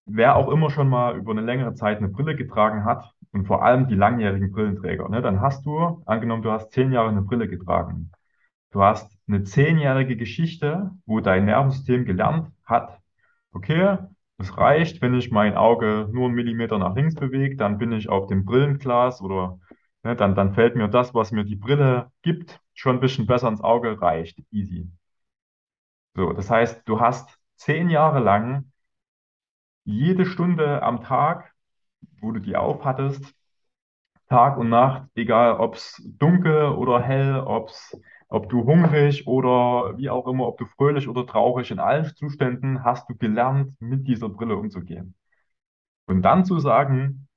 wer auch immer schon mal über eine längere Zeit eine Brille getragen hat und vor allem die langjährigen Brillenträger, ne, dann hast du, angenommen, du hast zehn Jahre eine Brille getragen. Du hast eine zehnjährige Geschichte, wo dein Nervensystem gelernt hat, okay, es reicht, wenn ich mein Auge nur einen Millimeter nach links bewege, dann bin ich auf dem Brillenglas oder ne, dann, dann fällt mir das, was mir die Brille gibt, schon ein bisschen besser ins Auge, reicht. Easy. So, das heißt, du hast zehn Jahre lang jede Stunde am Tag, wo du die aufhattest, Tag und Nacht, egal ob es dunkel oder hell, ob's, ob du hungrig oder wie auch immer, ob du fröhlich oder traurig, in allen Zuständen hast du gelernt, mit dieser Brille umzugehen. Und dann zu sagen,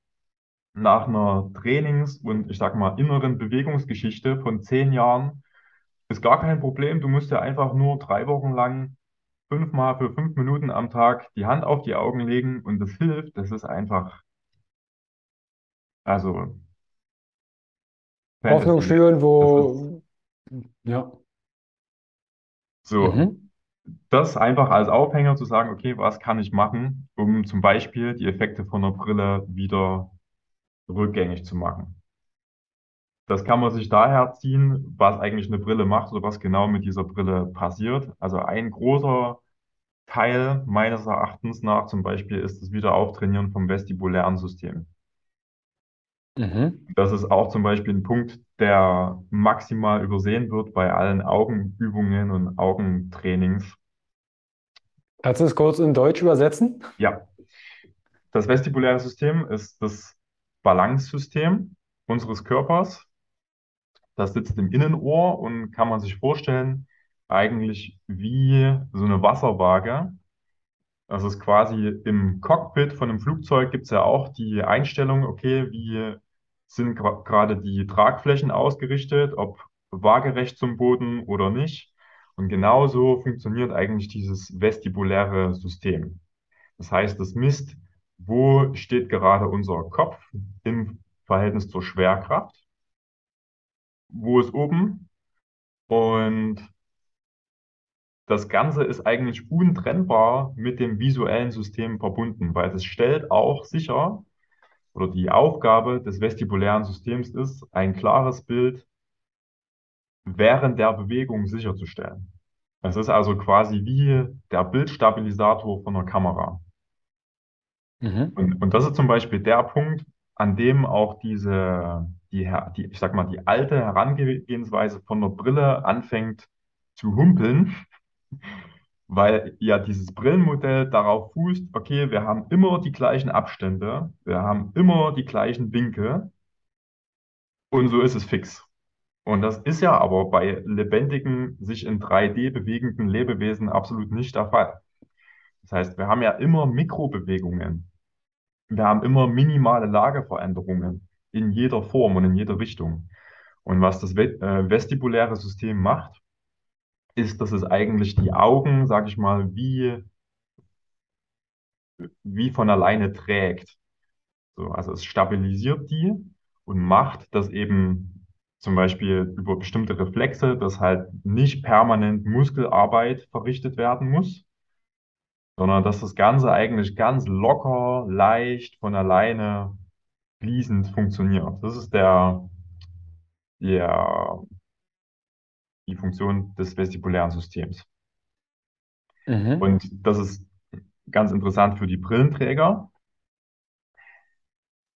nach einer Trainings- und ich sag mal inneren Bewegungsgeschichte von zehn Jahren, ist gar kein Problem. Du musst ja einfach nur drei Wochen lang fünfmal für fünf Minuten am Tag die Hand auf die Augen legen und das hilft. Das ist einfach, also Hoffnung schüren, wo, ja. so. Mhm. Das einfach als Aufhänger zu sagen, okay, was kann ich machen, um zum Beispiel die Effekte von der Brille wieder rückgängig zu machen. Das kann man sich daher ziehen, was eigentlich eine Brille macht oder was genau mit dieser Brille passiert. Also ein großer Teil meines Erachtens nach zum Beispiel ist das Wiederauftrainieren vom vestibulären System. Mhm. Das ist auch zum Beispiel ein Punkt, der maximal übersehen wird bei allen Augenübungen und Augentrainings. Kannst du es kurz in Deutsch übersetzen? Ja, das vestibuläre System ist das Balance-System unseres Körpers. Das sitzt im Innenohr und kann man sich vorstellen, eigentlich wie so eine Wasserwaage. Das ist quasi im Cockpit von einem Flugzeug gibt es ja auch die Einstellung, okay, wie sind gerade die Tragflächen ausgerichtet, ob waagerecht zum Boden oder nicht. Und genauso funktioniert eigentlich dieses vestibuläre System. Das heißt, es misst, wo steht gerade unser Kopf im Verhältnis zur Schwerkraft, wo ist oben und das Ganze ist eigentlich untrennbar mit dem visuellen System verbunden, weil es stellt auch sicher, oder die Aufgabe des vestibulären Systems ist, ein klares Bild während der Bewegung sicherzustellen. Es ist also quasi wie der Bildstabilisator von einer Kamera. Mhm. Und, und das ist zum Beispiel der Punkt, an dem auch diese, die, die, ich sag mal, die alte Herangehensweise von der Brille anfängt zu humpeln, weil ja dieses Brillenmodell darauf fußt, okay, wir haben immer die gleichen Abstände, wir haben immer die gleichen Winkel und so ist es fix. Und das ist ja aber bei lebendigen, sich in 3D bewegenden Lebewesen absolut nicht der Fall. Das heißt, wir haben ja immer Mikrobewegungen. Wir haben immer minimale Lageveränderungen in jeder Form und in jeder Richtung. Und was das äh, vestibuläre System macht, ist, dass es eigentlich die Augen, sag ich mal, wie, wie von alleine trägt. So, also es stabilisiert die und macht, dass eben zum Beispiel über bestimmte Reflexe, dass halt nicht permanent Muskelarbeit verrichtet werden muss, sondern dass das Ganze eigentlich ganz locker, leicht, von alleine fließend funktioniert. Das ist der, der, die Funktion des vestibulären Systems. Mhm. Und das ist ganz interessant für die Brillenträger.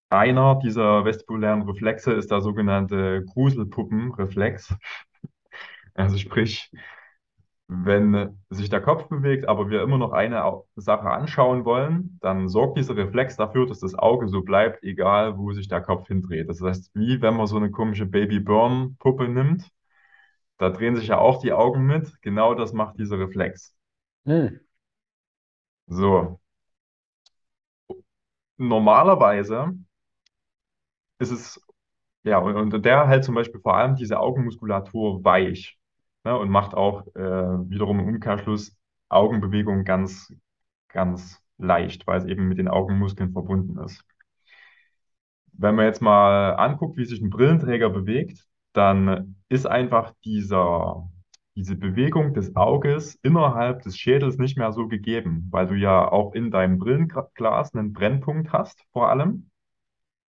Einer dieser vestibulären Reflexe ist der sogenannte Gruselpuppenreflex. Also sprich, wenn sich der Kopf bewegt, aber wir immer noch eine Sache anschauen wollen, dann sorgt dieser Reflex dafür, dass das Auge so bleibt, egal wo sich der Kopf hindreht. Das heißt, wie wenn man so eine komische Baby-Burn-Puppe nimmt, da drehen sich ja auch die Augen mit. Genau das macht dieser Reflex. Mhm. So. Normalerweise ist es, ja, und, und der hält zum Beispiel vor allem diese Augenmuskulatur weich ne, und macht auch äh, wiederum im Umkehrschluss Augenbewegungen ganz, ganz leicht, weil es eben mit den Augenmuskeln verbunden ist. Wenn man jetzt mal anguckt, wie sich ein Brillenträger bewegt, dann ist einfach dieser, diese Bewegung des Auges innerhalb des Schädels nicht mehr so gegeben, weil du ja auch in deinem Brillenglas einen Brennpunkt hast, vor allem,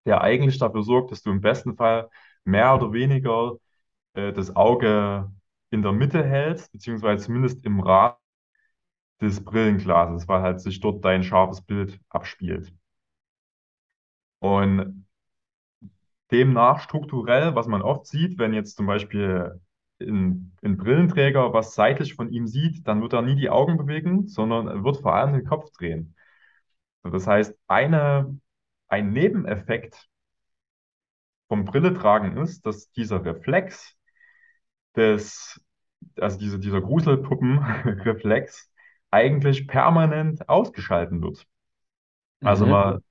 der eigentlich dafür sorgt, dass du im besten Fall mehr oder weniger äh, das Auge in der Mitte hältst, beziehungsweise zumindest im Rahmen des Brillenglases, weil halt sich dort dein scharfes Bild abspielt. Und demnach strukturell, was man oft sieht, wenn jetzt zum Beispiel ein, ein Brillenträger was seitlich von ihm sieht, dann wird er nie die Augen bewegen, sondern er wird vor allem den Kopf drehen. Das heißt, eine, ein Nebeneffekt vom Brilletragen ist, dass dieser Reflex des, also diese, dieser Gruselpuppenreflex eigentlich permanent ausgeschalten wird. Also Mhm. mal,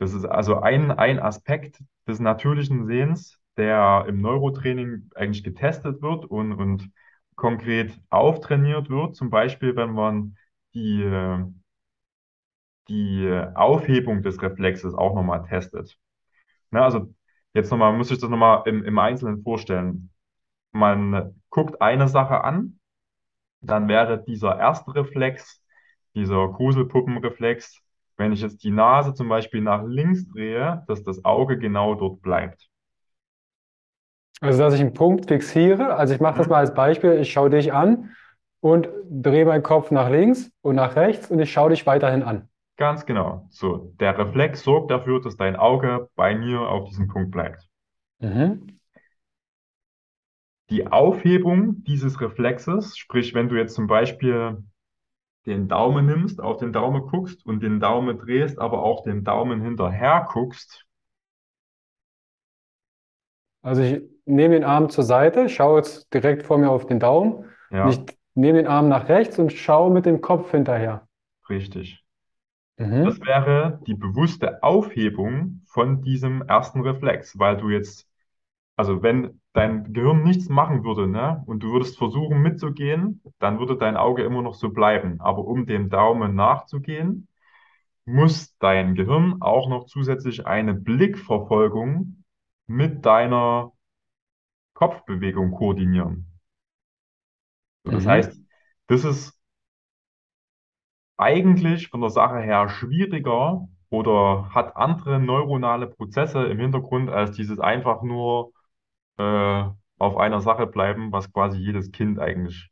das ist also ein, ein Aspekt des natürlichen Sehens, der im Neurotraining eigentlich getestet wird und, und konkret auftrainiert wird. Zum Beispiel, wenn man die, die Aufhebung des Reflexes auch nochmal testet. Ne, also jetzt nochmal, muss ich das nochmal im, im Einzelnen vorstellen. Man guckt eine Sache an, dann wäre dieser erste Reflex, dieser Gruselpuppenreflex, wenn ich jetzt die Nase zum Beispiel nach links drehe, dass das Auge genau dort bleibt. Also, dass ich einen Punkt fixiere. Also, ich mache das Mhm. mal als Beispiel. Ich schaue dich an und drehe meinen Kopf nach links und nach rechts und ich schaue dich weiterhin an. Ganz genau. So, der Reflex sorgt dafür, dass dein Auge bei mir auf diesem Punkt bleibt. Mhm. Die Aufhebung dieses Reflexes, sprich, wenn du jetzt zum Beispiel den Daumen nimmst, auf den Daumen guckst und den Daumen drehst, aber auch den Daumen hinterher guckst, Also, ich nehme den Arm zur Seite, schaue jetzt direkt vor mir auf den Daumen ja, ich nehme den Arm nach rechts und schaue mit dem Kopf hinterher. richtig. Das Mhm. wäre die bewusste Aufhebung von diesem ersten Reflex, weil du jetzt, also wenn dein Gehirn nichts machen würde, ne, und du würdest versuchen mitzugehen, dann würde dein Auge immer noch so bleiben. Aber um dem Daumen nachzugehen, muss dein Gehirn auch noch zusätzlich eine Blickverfolgung mit deiner Kopfbewegung koordinieren. So, das Mhm. heißt, Das ist eigentlich von der Sache her schwieriger oder hat andere neuronale Prozesse im Hintergrund als dieses einfach nur äh, auf einer Sache bleiben, was quasi jedes Kind eigentlich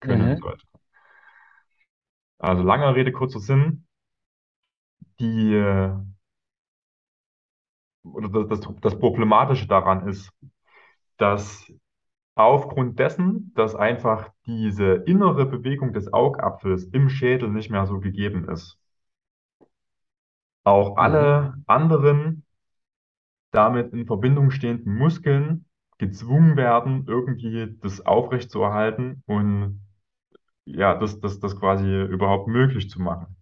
können Mhm. sollte. Also langer Rede, kurzer Sinn. Die, äh, oder das, das, das Problematische daran ist, dass aufgrund dessen, dass einfach diese innere Bewegung des Augapfels im Schädel nicht mehr so gegeben ist, auch Mhm. alle anderen damit in Verbindung stehenden Muskeln gezwungen werden, irgendwie das aufrechtzuerhalten und ja, das, das, das quasi überhaupt möglich zu machen.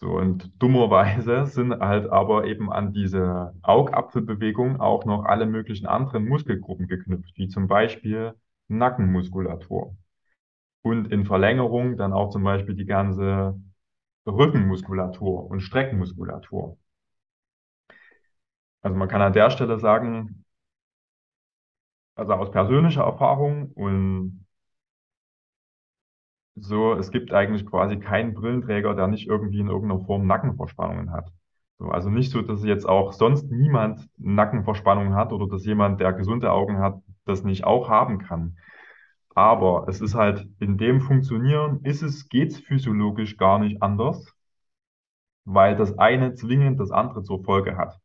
So, und dummerweise sind halt aber eben an diese Augapfelbewegung auch noch alle möglichen anderen Muskelgruppen geknüpft, wie zum Beispiel Nackenmuskulatur. Und in Verlängerung dann auch zum Beispiel die ganze Rückenmuskulatur und Streckenmuskulatur. Also man kann an der Stelle sagen, also aus persönlicher Erfahrung und so, es gibt eigentlich quasi keinen Brillenträger, der nicht irgendwie in irgendeiner Form Nackenverspannungen hat. So, also nicht so, dass jetzt auch sonst niemand Nackenverspannungen hat oder dass jemand, der gesunde Augen hat, das nicht auch haben kann. Aber es ist halt in dem Funktionieren, ist es, geht's physiologisch gar nicht anders, weil das eine zwingend das andere zur Folge hat.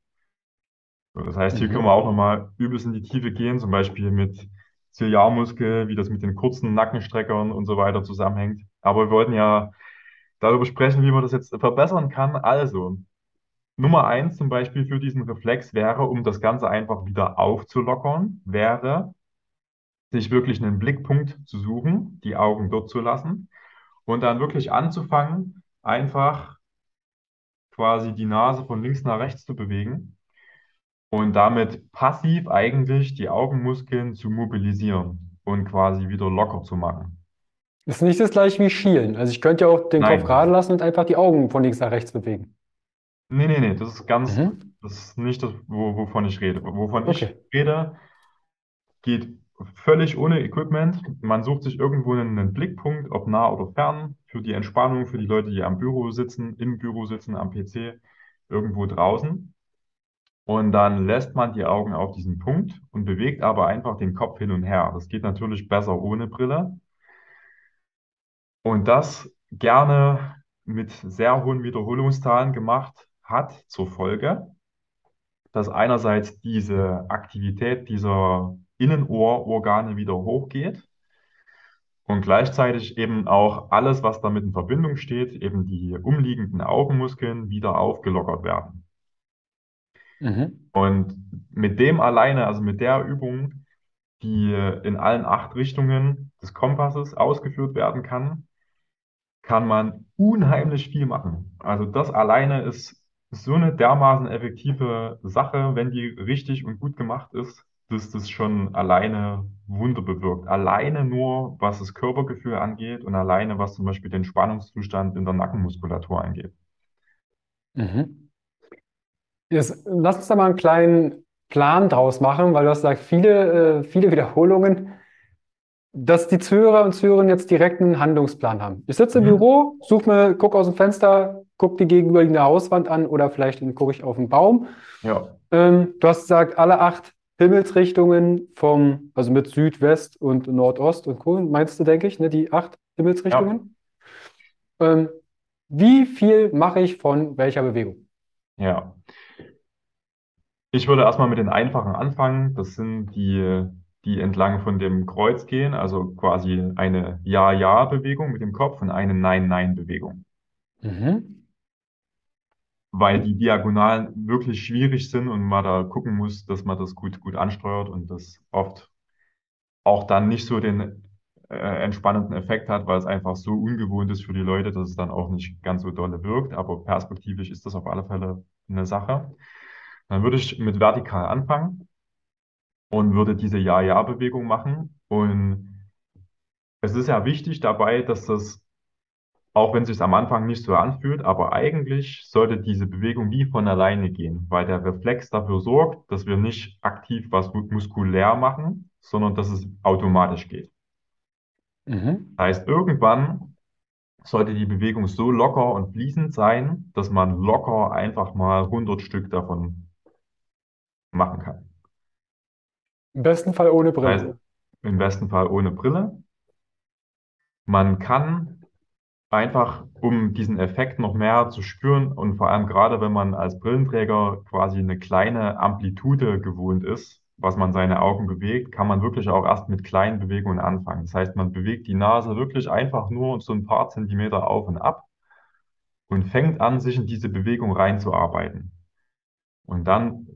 So, das heißt, hier können wir Mhm. auch nochmal übelst in die Tiefe gehen, zum Beispiel mit Ziliarmuskel, wie das mit den kurzen Nackenstreckern und so weiter zusammenhängt. Aber wir wollten ja darüber sprechen, wie man das jetzt verbessern kann. Also, Nummer eins zum Beispiel für diesen Reflex wäre, um das Ganze einfach wieder aufzulockern, wäre, sich wirklich einen Blickpunkt zu suchen, die Augen dort zu lassen und dann wirklich anzufangen, einfach quasi die Nase von links nach rechts zu bewegen und damit passiv eigentlich die Augenmuskeln zu mobilisieren und quasi wieder locker zu machen. Ist nicht das gleiche wie Schielen. Also ich könnte ja auch den Kopf Nein, das gerade lassen und einfach die Augen von links nach rechts bewegen. nee, nee, nee, das ist ganz, Mhm. das ist nicht das, wo, wovon ich rede. Wovon ich Okay. rede, geht völlig ohne Equipment. Man sucht sich irgendwo einen, einen Blickpunkt, ob nah oder fern, für die Entspannung, für die Leute, die am Büro sitzen, im Büro sitzen, am PC, irgendwo draußen. Und dann lässt man die Augen auf diesen Punkt und bewegt aber einfach den Kopf hin und her. Das geht natürlich besser ohne Brille. Und das gerne mit sehr hohen Wiederholungszahlen gemacht hat zur Folge, dass einerseits diese Aktivität dieser Innenohrorgane wieder hochgeht und gleichzeitig eben auch alles, was damit in Verbindung steht, eben die umliegenden Augenmuskeln wieder aufgelockert werden. Mhm. Und mit dem alleine, also mit der Übung, die in allen acht Richtungen des Kompasses ausgeführt werden kann, kann man unheimlich viel machen. Also das alleine ist so eine dermaßen effektive Sache, wenn die richtig und gut gemacht ist, dass das schon alleine Wunder bewirkt. Alleine nur, was das Körpergefühl angeht und alleine, was zum Beispiel den Spannungszustand in der Nackenmuskulatur angeht. Mhm. Jetzt, lass uns da mal einen kleinen Plan draus machen, weil du hast gesagt, viele, äh, viele Wiederholungen, dass die Zuhörer und Zuhörerinnen jetzt direkt einen Handlungsplan haben. Ich sitze im Mhm. Büro, such mir, guck aus dem Fenster, guck die gegenüberliegende Hauswand an oder vielleicht gucke ich auf einen Baum. Ja, Ähm, du hast gesagt, alle acht Himmelsrichtungen vom, also mit Süd, West und Nordost und Co. meinst du, denke ich, ne, die acht ja, Himmelsrichtungen? Ähm, wie viel mache ich von welcher Bewegung? Ja. Ich würde erstmal mit den einfachen anfangen. Das sind die, die entlang von dem Kreuz gehen, also quasi eine Ja-Ja-Bewegung mit dem Kopf und eine Nein-Nein-Bewegung. Mhm. weil die Diagonalen wirklich schwierig sind und man da gucken muss, dass man das gut, gut ansteuert und das oft auch dann nicht so den äh, entspannenden Effekt hat, weil es einfach so ungewohnt ist für die Leute, dass es dann auch nicht ganz so dolle wirkt. Aber perspektivisch ist das auf alle Fälle eine Sache. Dann würde ich mit vertikal anfangen und würde diese Ja-Ja-Bewegung machen. Und es ist ja wichtig dabei, dass das auch wenn es sich am Anfang nicht so anfühlt, aber eigentlich sollte diese Bewegung wie von alleine gehen, weil der Reflex dafür sorgt, dass wir nicht aktiv was muskulär machen, sondern dass es automatisch geht. Mhm. Heißt, irgendwann sollte die Bewegung so locker und fließend sein, dass man locker einfach mal hundert Stück davon machen kann. Im besten Fall ohne Das heißt, Brille. im besten Fall ohne Brille. Man kann einfach, um diesen Effekt noch mehr zu spüren und vor allem gerade, wenn man als Brillenträger quasi eine kleine Amplitude gewohnt ist, was man seine Augen bewegt, kann man wirklich auch erst mit kleinen Bewegungen anfangen. Das heißt, man bewegt die Nase wirklich einfach nur so ein paar Zentimeter auf und ab und fängt an, sich in diese Bewegung reinzuarbeiten. Und dann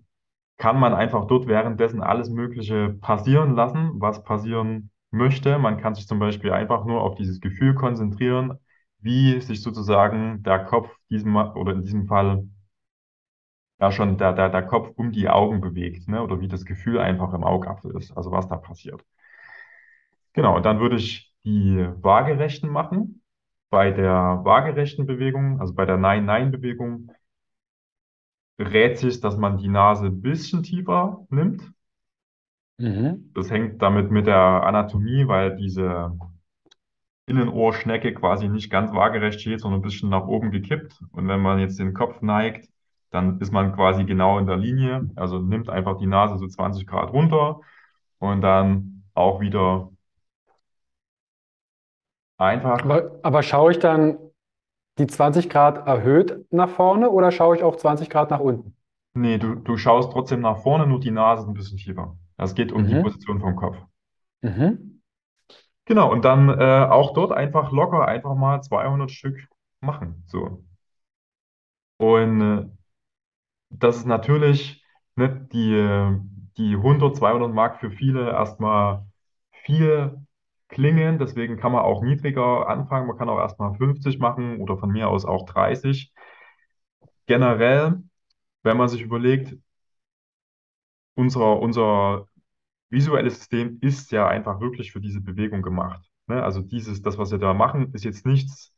kann man einfach dort währenddessen alles Mögliche passieren lassen, was passieren möchte. Man kann sich zum Beispiel einfach nur auf dieses Gefühl konzentrieren, wie sich sozusagen der Kopf diesem oder in diesem Fall ja schon der, der, der Kopf um die Augen bewegt, ne? Oder wie das Gefühl einfach im Augapfel ist, also was da passiert. Genau, und dann würde ich die waagerechten machen. Bei der waagerechten Bewegung, also bei der Nein-Nein-Bewegung, rät sich, dass man die Nase ein bisschen tiefer nimmt. Mhm. Das hängt damit mit der Anatomie, weil diese Innenohrschnecke quasi nicht ganz waagerecht steht, sondern ein bisschen nach oben gekippt. Und wenn man jetzt den Kopf neigt, dann ist man quasi genau in der Linie. Also nimmt einfach die Nase so 20 Grad runter und dann auch wieder einfach. Aber, aber schaue ich dann die 20 Grad erhöht nach vorne oder schaue ich auch 20 Grad nach unten? Nee, du, du schaust trotzdem nach vorne, nur die Nase ist ein bisschen tiefer. Es geht um die Mhm. Position vom Kopf. Mhm. Genau, und dann äh, auch dort einfach locker einfach mal 200 Stück machen. So. Und äh, das ist natürlich ne, die, die 100, 200 Mark für viele erstmal viel klingen. Deswegen kann man auch niedriger anfangen. Man kann auch erstmal 50 machen oder von mir aus auch 30. Generell, wenn man sich überlegt, unser, unser visuelles System ist ja einfach wirklich für diese Bewegung gemacht. Ne? Also dieses, das, was wir da machen, ist jetzt nichts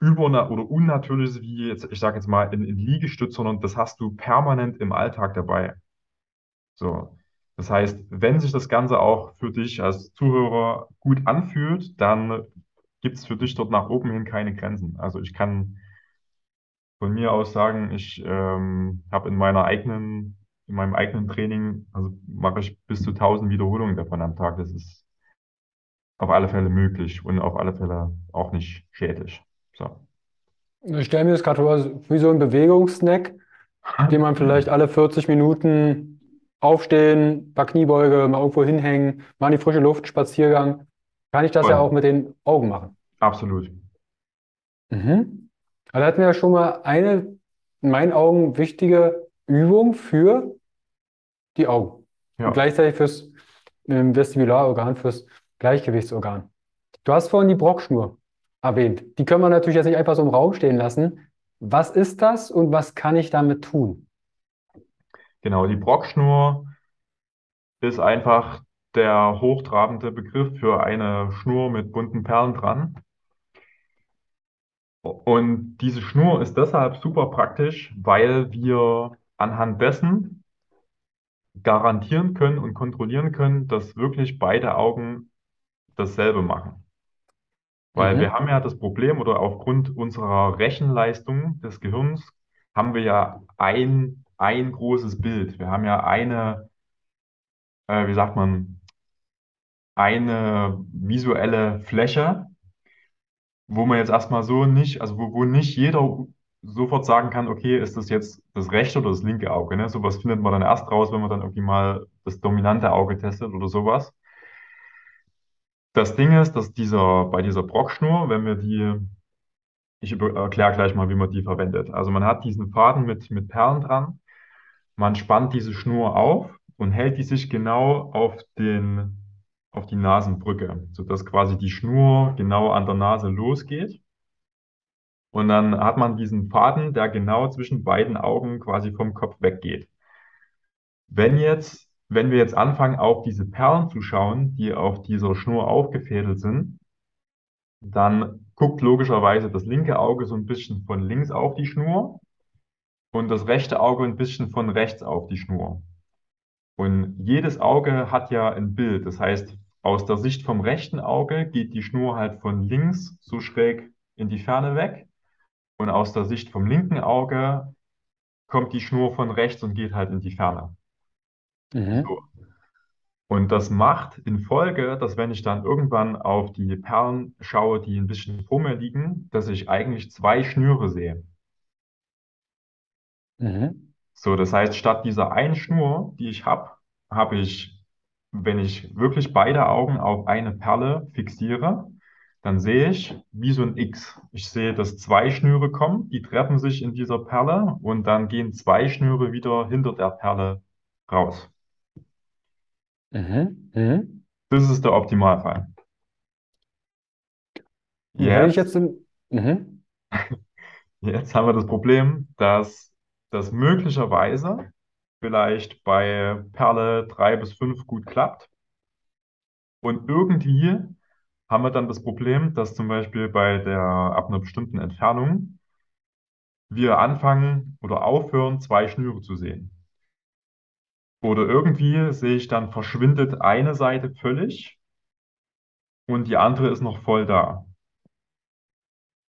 über- oder Unnatürliches wie jetzt, ich sage jetzt mal, in, in Liegestütz, sondern das hast du permanent im Alltag dabei. So. Das heißt, wenn sich das Ganze auch für dich als Zuhörer gut anfühlt, dann gibt es für dich dort nach oben hin keine Grenzen. Also ich kann von mir aus sagen, ich ähm, habe in meiner eigenen, in meinem eigenen Training, also mache ich bis zu 1000 Wiederholungen davon am Tag. Das ist auf alle Fälle möglich und auf alle Fälle auch nicht schädlich. So. Ich stelle mir das gerade vor, wie so ein Bewegungssnack, den man vielleicht alle 40 Minuten aufstehen, paar Kniebeuge, mal irgendwo hinhängen, mal in die frische Luft, Spaziergang. Kann ich das ja Voll. auch mit den Augen machen. Absolut. Mhm. Also hatten wir ja schon mal eine, in meinen Augen, wichtige Übung für die Augen. Und Ja. gleichzeitig fürs ähm, Vestibularorgan, fürs Gleichgewichtsorgan. Du hast vorhin die Brockschnur erwähnt. Die können wir natürlich jetzt nicht einfach so im Raum stehen lassen. Was ist das und was kann ich damit tun? Genau, die Brockschnur ist einfach der hochtrabende Begriff für eine Schnur mit bunten Perlen dran. Und diese Schnur ist deshalb super praktisch, weil wir anhand dessen garantieren können und kontrollieren können, dass wirklich beide Augen dasselbe machen. Weil wir Mhm. haben ja das Problem oder aufgrund unserer Rechenleistung des Gehirns haben wir ja ein, ein großes Bild. Wir haben ja eine, äh, wie sagt man, eine visuelle Fläche, wo man jetzt erstmal so nicht, also wo, wo nicht jeder sofort sagen kann, okay, ist das jetzt das rechte oder das linke Auge, ne? Sowas findet man dann erst raus, wenn man dann irgendwie mal das dominante Auge testet oder sowas. Das Ding ist, dass dieser, bei dieser Brockschnur, wenn wir die, ich erkläre gleich mal, wie man die verwendet. Also man hat diesen Faden mit, mit Perlen dran, man spannt diese Schnur auf und hält die sich genau auf den, auf die Nasenbrücke, sodass quasi die Schnur genau an der Nase losgeht. Und dann hat man diesen Faden, der genau zwischen beiden Augen quasi vom Kopf weggeht. Wenn jetzt, wenn wir jetzt anfangen, auf diese Perlen zu schauen, die auf dieser Schnur aufgefädelt sind, dann guckt logischerweise das linke Auge so ein bisschen von links auf die Schnur und das rechte Auge ein bisschen von rechts auf die Schnur. Und jedes Auge hat ja ein Bild. Das heißt, aus der Sicht vom rechten Auge geht die Schnur halt von links so schräg in die Ferne weg. Und aus der Sicht vom linken Auge kommt die Schnur von rechts und geht halt in die Ferne. Mhm. So. Und das macht in Folge, dass wenn ich dann irgendwann auf die Perlen schaue, die ein bisschen vor mir liegen, dass ich eigentlich zwei Schnüre sehe. Mhm. So, das heißt, statt dieser einen Schnur, die ich habe, habe ich, wenn ich wirklich beide Augen auf eine Perle fixiere, dann sehe ich wie so ein X. Ich sehe, dass zwei Schnüre kommen, die treffen sich in dieser Perle und dann gehen zwei Schnüre wieder hinter der Perle raus. Mhm. Mhm. Das ist der Optimalfall. Und wenn ich Jetzt, jetzt im, mhm. jetzt haben wir das Problem, dass das möglicherweise vielleicht bei Perle drei bis fünf gut klappt. Und irgendwie haben wir dann das Problem, dass zum Beispiel bei der, ab einer bestimmten Entfernung wir anfangen oder aufhören, zwei Schnüre zu sehen. Oder irgendwie sehe ich dann verschwindet eine Seite völlig und die andere ist noch voll da.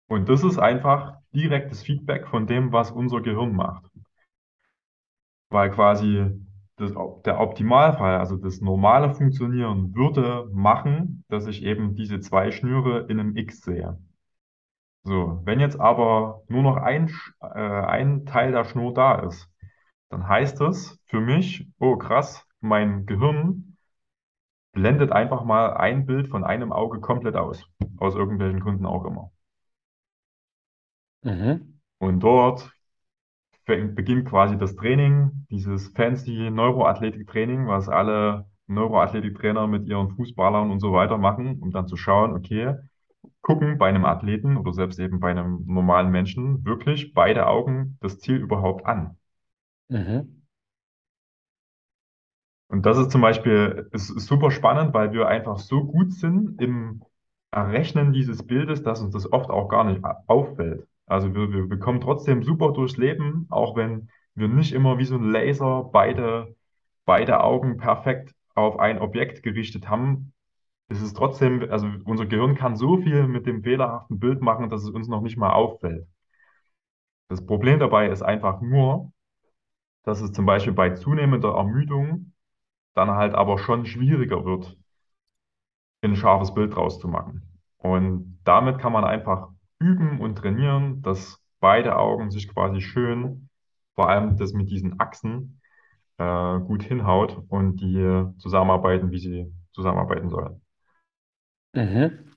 Und das ist einfach direktes Feedback von dem, was unser Gehirn macht. Weil quasi das, der Optimalfall, also das normale Funktionieren, würde machen, dass ich eben diese zwei Schnüre in einem X sehe. So, wenn jetzt aber nur noch ein, äh, ein Teil der Schnur da ist, dann heißt das für mich, oh krass, mein Gehirn blendet einfach mal ein Bild von einem Auge komplett aus. Aus irgendwelchen Gründen auch immer. Mhm. Und dort beginnt quasi das Training, dieses fancy Neuroathletik-Training, was alle Neuroathletiktrainer mit ihren Fußballern und so weiter machen, um dann zu schauen, okay, gucken bei einem Athleten oder selbst eben bei einem normalen Menschen wirklich beide Augen das Ziel überhaupt an. Mhm. Und das ist zum Beispiel ist, super spannend, weil wir einfach so gut sind im Errechnen dieses Bildes, dass uns das oft auch gar nicht auffällt. Also wir, wir, kommen trotzdem super durchs Leben, auch wenn wir nicht immer wie so ein Laser beide, beide Augen perfekt auf ein Objekt gerichtet haben. ist trotzdem, also unser Gehirn kann so viel mit dem fehlerhaften Bild machen, dass es uns noch nicht mal auffällt. Das Problem dabei ist einfach nur, dass es zum Beispiel bei zunehmender Ermüdung dann halt aber schon schwieriger wird, ein scharfes Bild draus zu machen. Und damit kann man einfach üben und trainieren, dass beide Augen sich quasi schön, vor allem das mit diesen Achsen, äh, gut hinhaut und die zusammenarbeiten, wie sie zusammenarbeiten sollen. Mhm.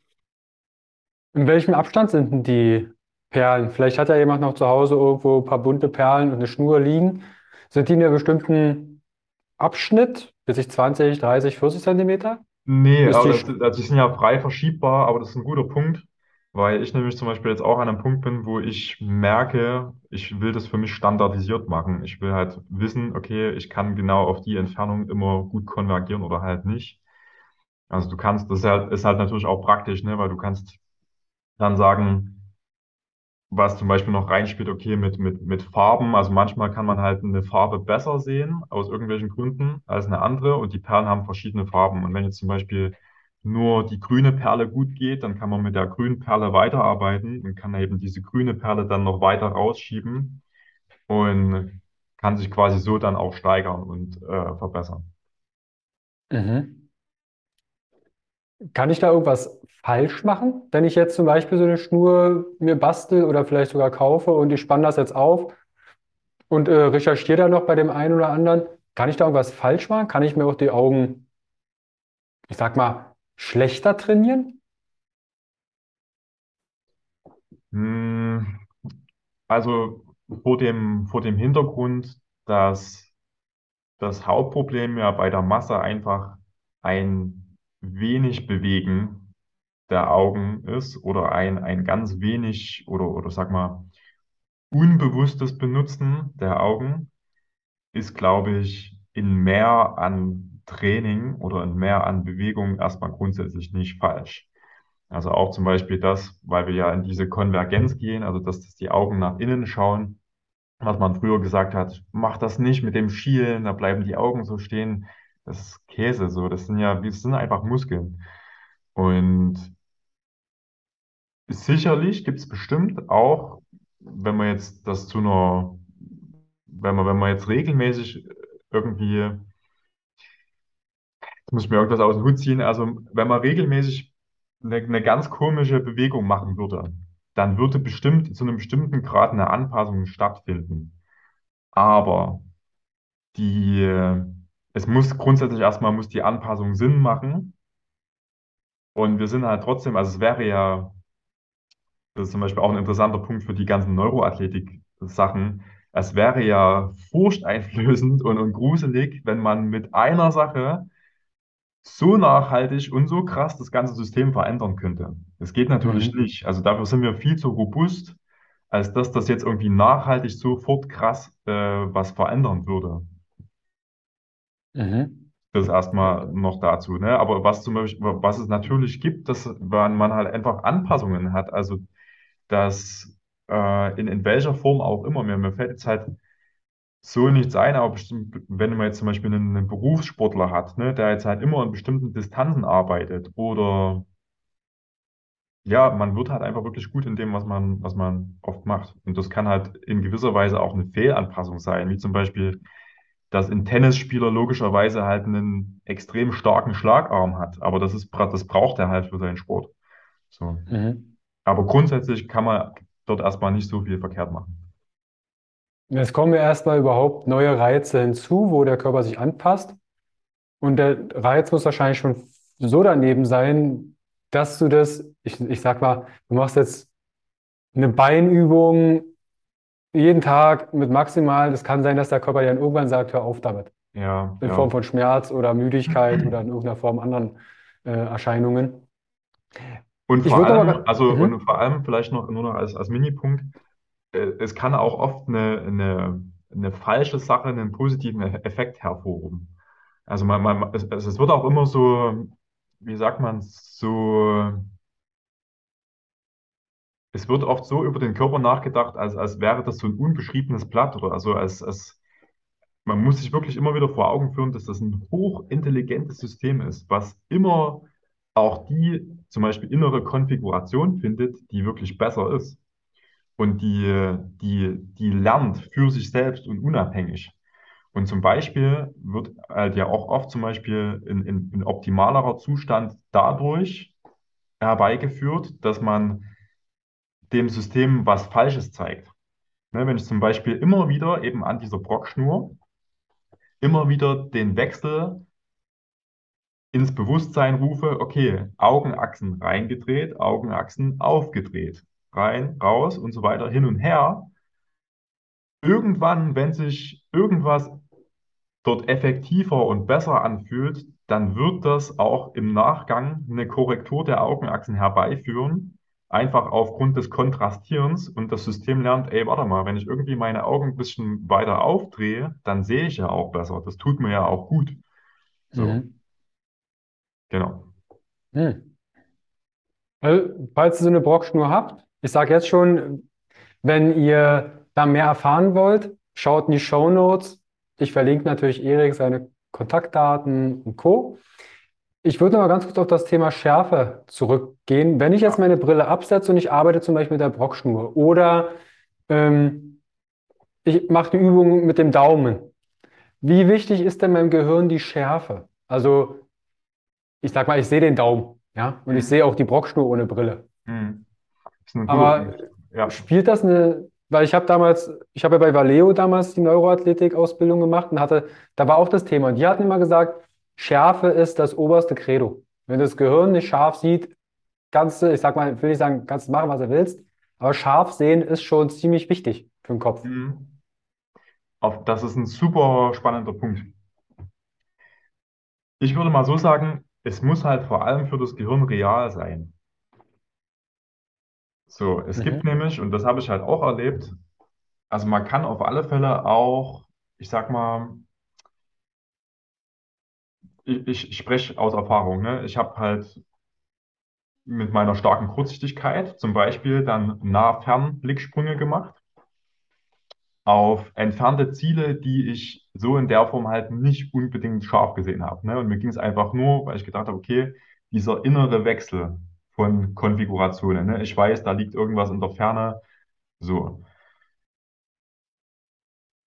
In welchem Abstand sind denn die Perlen? Vielleicht hat ja jemand noch zu Hause irgendwo ein paar bunte Perlen und eine Schnur liegen. Sind die in einem bestimmten Abschnitt, bis ich 20, 30, 40 Zentimeter? Nee, aber die, das, Sch- also die sind ja frei verschiebbar, aber das ist ein guter Punkt, weil ich nämlich zum Beispiel jetzt auch an einem Punkt bin, wo ich merke, ich will das für mich standardisiert machen. Ich will halt wissen, okay, ich kann genau auf die Entfernung immer gut konvergieren oder halt nicht. Also du kannst, das ist halt, ist halt natürlich auch praktisch, ne, weil du kannst dann sagen, was zum Beispiel noch reinspielt, okay, mit, mit, mit Farben. Also manchmal kann man halt eine Farbe besser sehen, aus irgendwelchen Gründen, als eine andere. Und die Perlen haben verschiedene Farben. Und wenn jetzt zum Beispiel nur die grüne Perle gut geht, dann kann man mit der grünen Perle weiterarbeiten und kann eben diese grüne Perle dann noch weiter rausschieben und kann sich quasi so dann auch steigern und äh, verbessern. mhm. Kann ich da irgendwas falsch machen, wenn ich jetzt zum Beispiel so eine Schnur mir bastel oder vielleicht sogar kaufe und ich spanne das jetzt auf und äh, recherchiere da noch bei dem einen oder anderen? Kann ich da irgendwas falsch machen? Kann ich mir auch die Augen, ich sag mal, schlechter trainieren? Hm, also vor dem, vor dem Hintergrund, dass das Hauptproblem ja bei der Masse einfach ein wenig Bewegen der Augen ist oder ein, ein ganz wenig oder, oder sag mal unbewusstes Benutzen der Augen ist, glaube ich, in mehr an Training oder in mehr an Bewegung erstmal grundsätzlich nicht falsch. Also auch zum Beispiel das, weil wir ja in diese Konvergenz gehen, also dass, dass die Augen nach innen schauen, was man früher gesagt hat, mach das nicht mit dem Schielen, da bleiben die Augen so stehen. das ist Käse, so. Das sind ja, das sind einfach Muskeln. Und sicherlich gibt es bestimmt auch, wenn man jetzt das zu einer, wenn man, wenn man jetzt regelmäßig irgendwie, jetzt muss ich mir irgendwas aus dem Hut ziehen, also wenn man regelmäßig eine, eine ganz komische Bewegung machen würde, dann würde bestimmt zu einem bestimmten Grad eine Anpassung stattfinden. Aber die, es muss grundsätzlich erstmal muss die Anpassung Sinn machen. Und wir sind halt trotzdem, also es wäre ja, das ist zum Beispiel auch ein interessanter Punkt für die ganzen Neuroathletik-Sachen. Es wäre ja furchteinflößend und, und gruselig, wenn man mit einer Sache so nachhaltig und so krass das ganze System verändern könnte. Das geht natürlich Mhm. nicht. Also dafür sind wir viel zu robust, als dass das jetzt irgendwie nachhaltig sofort krass äh, was verändern würde. Mhm. Das erstmal noch dazu, ne? Aber was zum Beispiel, was es natürlich gibt, dass man, man halt einfach Anpassungen hat. Also dass äh, in, in welcher Form auch immer, mir, mir fällt jetzt halt so nichts ein, aber bestimmt, wenn man jetzt zum Beispiel einen, einen Berufssportler hat, ne, der jetzt halt immer in bestimmten Distanzen arbeitet oder ja, man wird halt einfach wirklich gut in dem, was man, was man oft macht. Und das kann halt in gewisser Weise auch eine Fehlanpassung sein, wie zum Beispiel, dass ein Tennisspieler logischerweise halt einen extrem starken Schlagarm hat. Aber das ist, das braucht er halt für seinen Sport. So. Mhm. Aber grundsätzlich kann man dort erstmal nicht so viel verkehrt machen. Jetzt kommen ja erstmal überhaupt neue Reize hinzu, wo der Körper sich anpasst. Und der Reiz muss wahrscheinlich schon so daneben sein, dass du das, ich, ich sag mal, du machst jetzt eine Beinübung jeden Tag mit maximal, es kann sein, dass der Körper dann irgendwann sagt, hör auf damit. Ja, In Form ja. von Schmerz oder Müdigkeit oder in irgendeiner Form anderen äh, Erscheinungen. Und vor allem, aber, also, und mhm, vor allem vielleicht noch nur noch als, als Minipunkt, äh, es kann auch oft eine, eine, eine falsche Sache einen positiven E- Effekt hervorrufen. Also man, man, es, es es wird auch immer so, wie sagt man, so, es wird oft so über den Körper nachgedacht, als, als wäre das so ein unbeschriebenes Blatt oder also als, als man muss sich wirklich immer wieder vor Augen führen, dass das ein hochintelligentes System ist, was immer auch die zum Beispiel innere Konfiguration findet, die wirklich besser ist. Und die, die, die lernt für sich selbst und unabhängig. Und zum Beispiel wird halt ja auch oft zum Beispiel in, in, in optimalerer Zustand dadurch herbeigeführt, dass man dem System was Falsches zeigt. Ne, wenn ich zum Beispiel immer wieder eben an dieser Brockschnur immer wieder den Wechsel ins Bewusstsein rufe, okay, Augenachsen reingedreht, Augenachsen aufgedreht, rein, raus und so weiter, hin und her. Irgendwann, wenn sich irgendwas dort effektiver und besser anfühlt, dann wird das auch im Nachgang eine Korrektur der Augenachsen herbeiführen, einfach aufgrund des Kontrastierens und das System lernt, ey, warte mal, wenn ich irgendwie meine Augen ein bisschen weiter aufdrehe, dann sehe ich ja auch besser. Das tut mir ja auch gut. So, mhm, genau. mhm. Also, falls ihr so eine Brockschnur habt, ich sage jetzt schon, wenn ihr da mehr erfahren wollt, schaut in die Shownotes. Ich verlinke natürlich Erik seine Kontaktdaten und Co. Ich würde noch mal ganz kurz auf das Thema Schärfe zurückgehen. Wenn ich jetzt meine Brille absetze und ich arbeite zum Beispiel mit der Brockschnur oder ähm, ich mache eine Übung mit dem Daumen, wie wichtig ist denn meinem Gehirn die Schärfe? Also ich sag mal, ich sehe den Daumen, ja, und ich Mhm. sehe auch die Brockschnur ohne Brille. Mhm. Aber. Ja. spielt das eine, weil ich habe damals, ich habe ja bei Valeo damals die Neuroathletik-Ausbildung gemacht und hatte, da war auch das Thema. Und die hatten immer gesagt, Schärfe ist das oberste Credo. Wenn das Gehirn nicht scharf sieht, kannst du, ich sag mal, ich will nicht sagen, kannst du machen, was du willst, aber scharf sehen ist schon ziemlich wichtig für den Kopf. Mhm. Das ist ein super spannender Punkt. Ich würde mal so sagen, es muss halt vor allem für das Gehirn real sein. So, es gibt Mhm. nämlich, und das habe ich halt auch erlebt, also man kann auf alle Fälle auch, ich sag mal, ich, ich, ich spreche aus Erfahrung, ne? Ich habe halt mit meiner starken Kurzsichtigkeit zum Beispiel dann Nah-Fern-Blicksprünge gemacht. Auf entfernte Ziele, die ich so in der Form halt nicht unbedingt scharf gesehen habe. Ne? Und mir ging es einfach nur, weil ich gedacht habe, okay, dieser innere Wechsel von Konfigurationen. Ne? Ich weiß, da liegt irgendwas in der Ferne. So.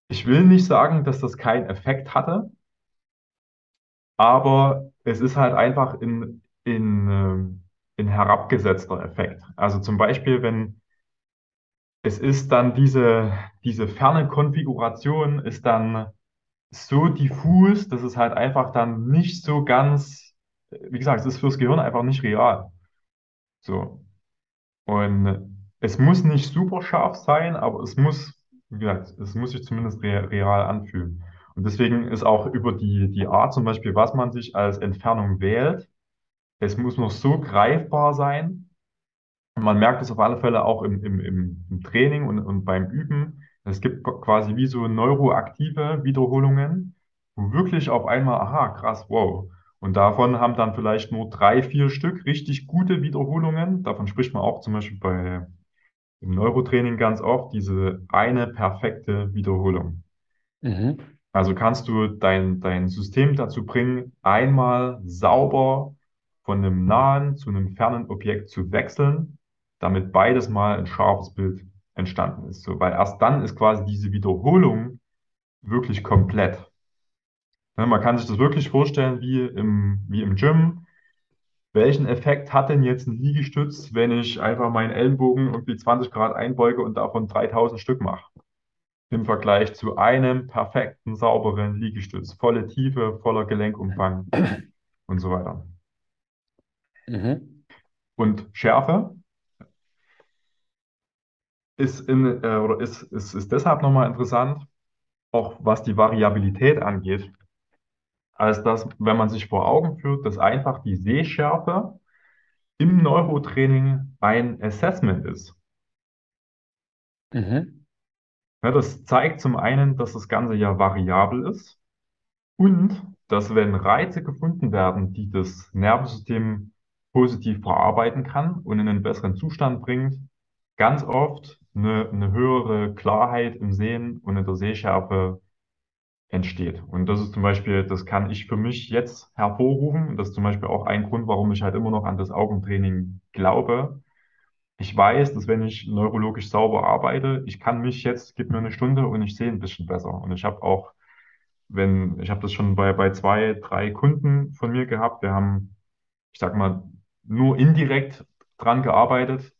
Ich will nicht sagen, dass das keinen Effekt hatte, aber es ist halt einfach in, in, ähm, in herabgesetzter Effekt. Also zum Beispiel, wenn es ist dann diese, diese ferne Konfiguration ist dann so diffus, dass es halt einfach dann nicht so ganz, wie gesagt, es ist fürs Gehirn einfach nicht real. So. Und es muss nicht super scharf sein, aber es muss, wie gesagt, es muss sich zumindest re real anfühlen. Und deswegen ist auch über die, die Art zum Beispiel, was man sich als Entfernung wählt, es muss noch so greifbar sein. Man merkt es auf alle Fälle auch im, im, im, im Training und, und beim Üben. Es gibt quasi wie so neuroaktive Wiederholungen, wo wirklich auf einmal, aha, krass, wow. Und davon haben dann vielleicht nur drei, vier Stück richtig gute Wiederholungen. Davon spricht man auch zum Beispiel bei im Neurotraining ganz oft, diese eine perfekte Wiederholung. Mhm. Also kannst du dein, dein System dazu bringen, einmal sauber von einem nahen zu einem fernen Objekt zu wechseln, damit beides mal ein scharfes Bild entstanden ist. So, weil erst dann ist quasi diese Wiederholung wirklich komplett. Ne, man kann sich das wirklich vorstellen wie im, wie im Gym. Welchen Effekt hat denn jetzt ein Liegestütz, wenn ich einfach meinen Ellenbogen irgendwie 20 Grad einbeuge und davon 3000 Stück mache? Im Vergleich zu einem perfekten, sauberen Liegestütz. Volle Tiefe, voller Gelenkumfang und so weiter. Mhm. Und Schärfe ist, in, äh, oder ist, ist, ist deshalb nochmal interessant, auch was die Variabilität angeht, als dass, wenn man sich vor Augen führt, dass einfach die Sehschärfe im Neurotraining ein Assessment ist. Mhm. Ja, das zeigt zum einen, dass das Ganze ja variabel ist und dass wenn Reize gefunden werden, die das Nervensystem positiv verarbeiten kann und in einen besseren Zustand bringt, ganz oft eine, eine höhere Klarheit im Sehen und in der Sehschärfe entsteht. Und das ist zum Beispiel, das kann ich für mich jetzt hervorrufen. Das ist zum Beispiel auch ein Grund, warum ich halt immer noch an das Augentraining glaube. Ich weiß, dass wenn ich neurologisch sauber arbeite, ich kann mich jetzt, gib mir eine Stunde und ich sehe ein bisschen besser. Und ich habe auch, wenn, ich habe das schon bei, bei zwei, drei Kunden von mir gehabt, wir haben, ich sag mal, nur indirekt dran gearbeitet,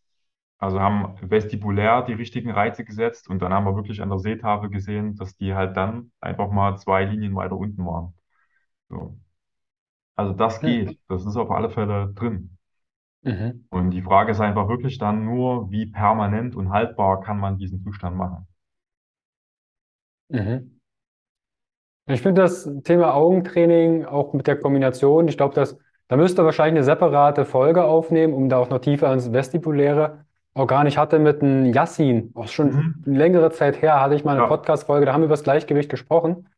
also haben vestibulär die richtigen Reize gesetzt und dann haben wir wirklich an der Seetafel gesehen, dass die halt dann einfach mal zwei Linien weiter unten waren. So. Also das geht, das ist auf alle Fälle drin. Mhm. Und die Frage ist einfach wirklich dann nur, wie permanent und haltbar kann man diesen Zustand machen. Mhm. Ich finde das Thema Augentraining auch mit der Kombination, ich glaube, dass da müsste wahrscheinlich eine separate Folge aufnehmen, um da auch noch tiefer ins Vestibuläre. Organ. Ich hatte mit einem Yassin, auch schon Mhm. längere Zeit her, hatte ich mal eine Ja, Podcast-Folge, da haben wir über das Gleichgewicht gesprochen.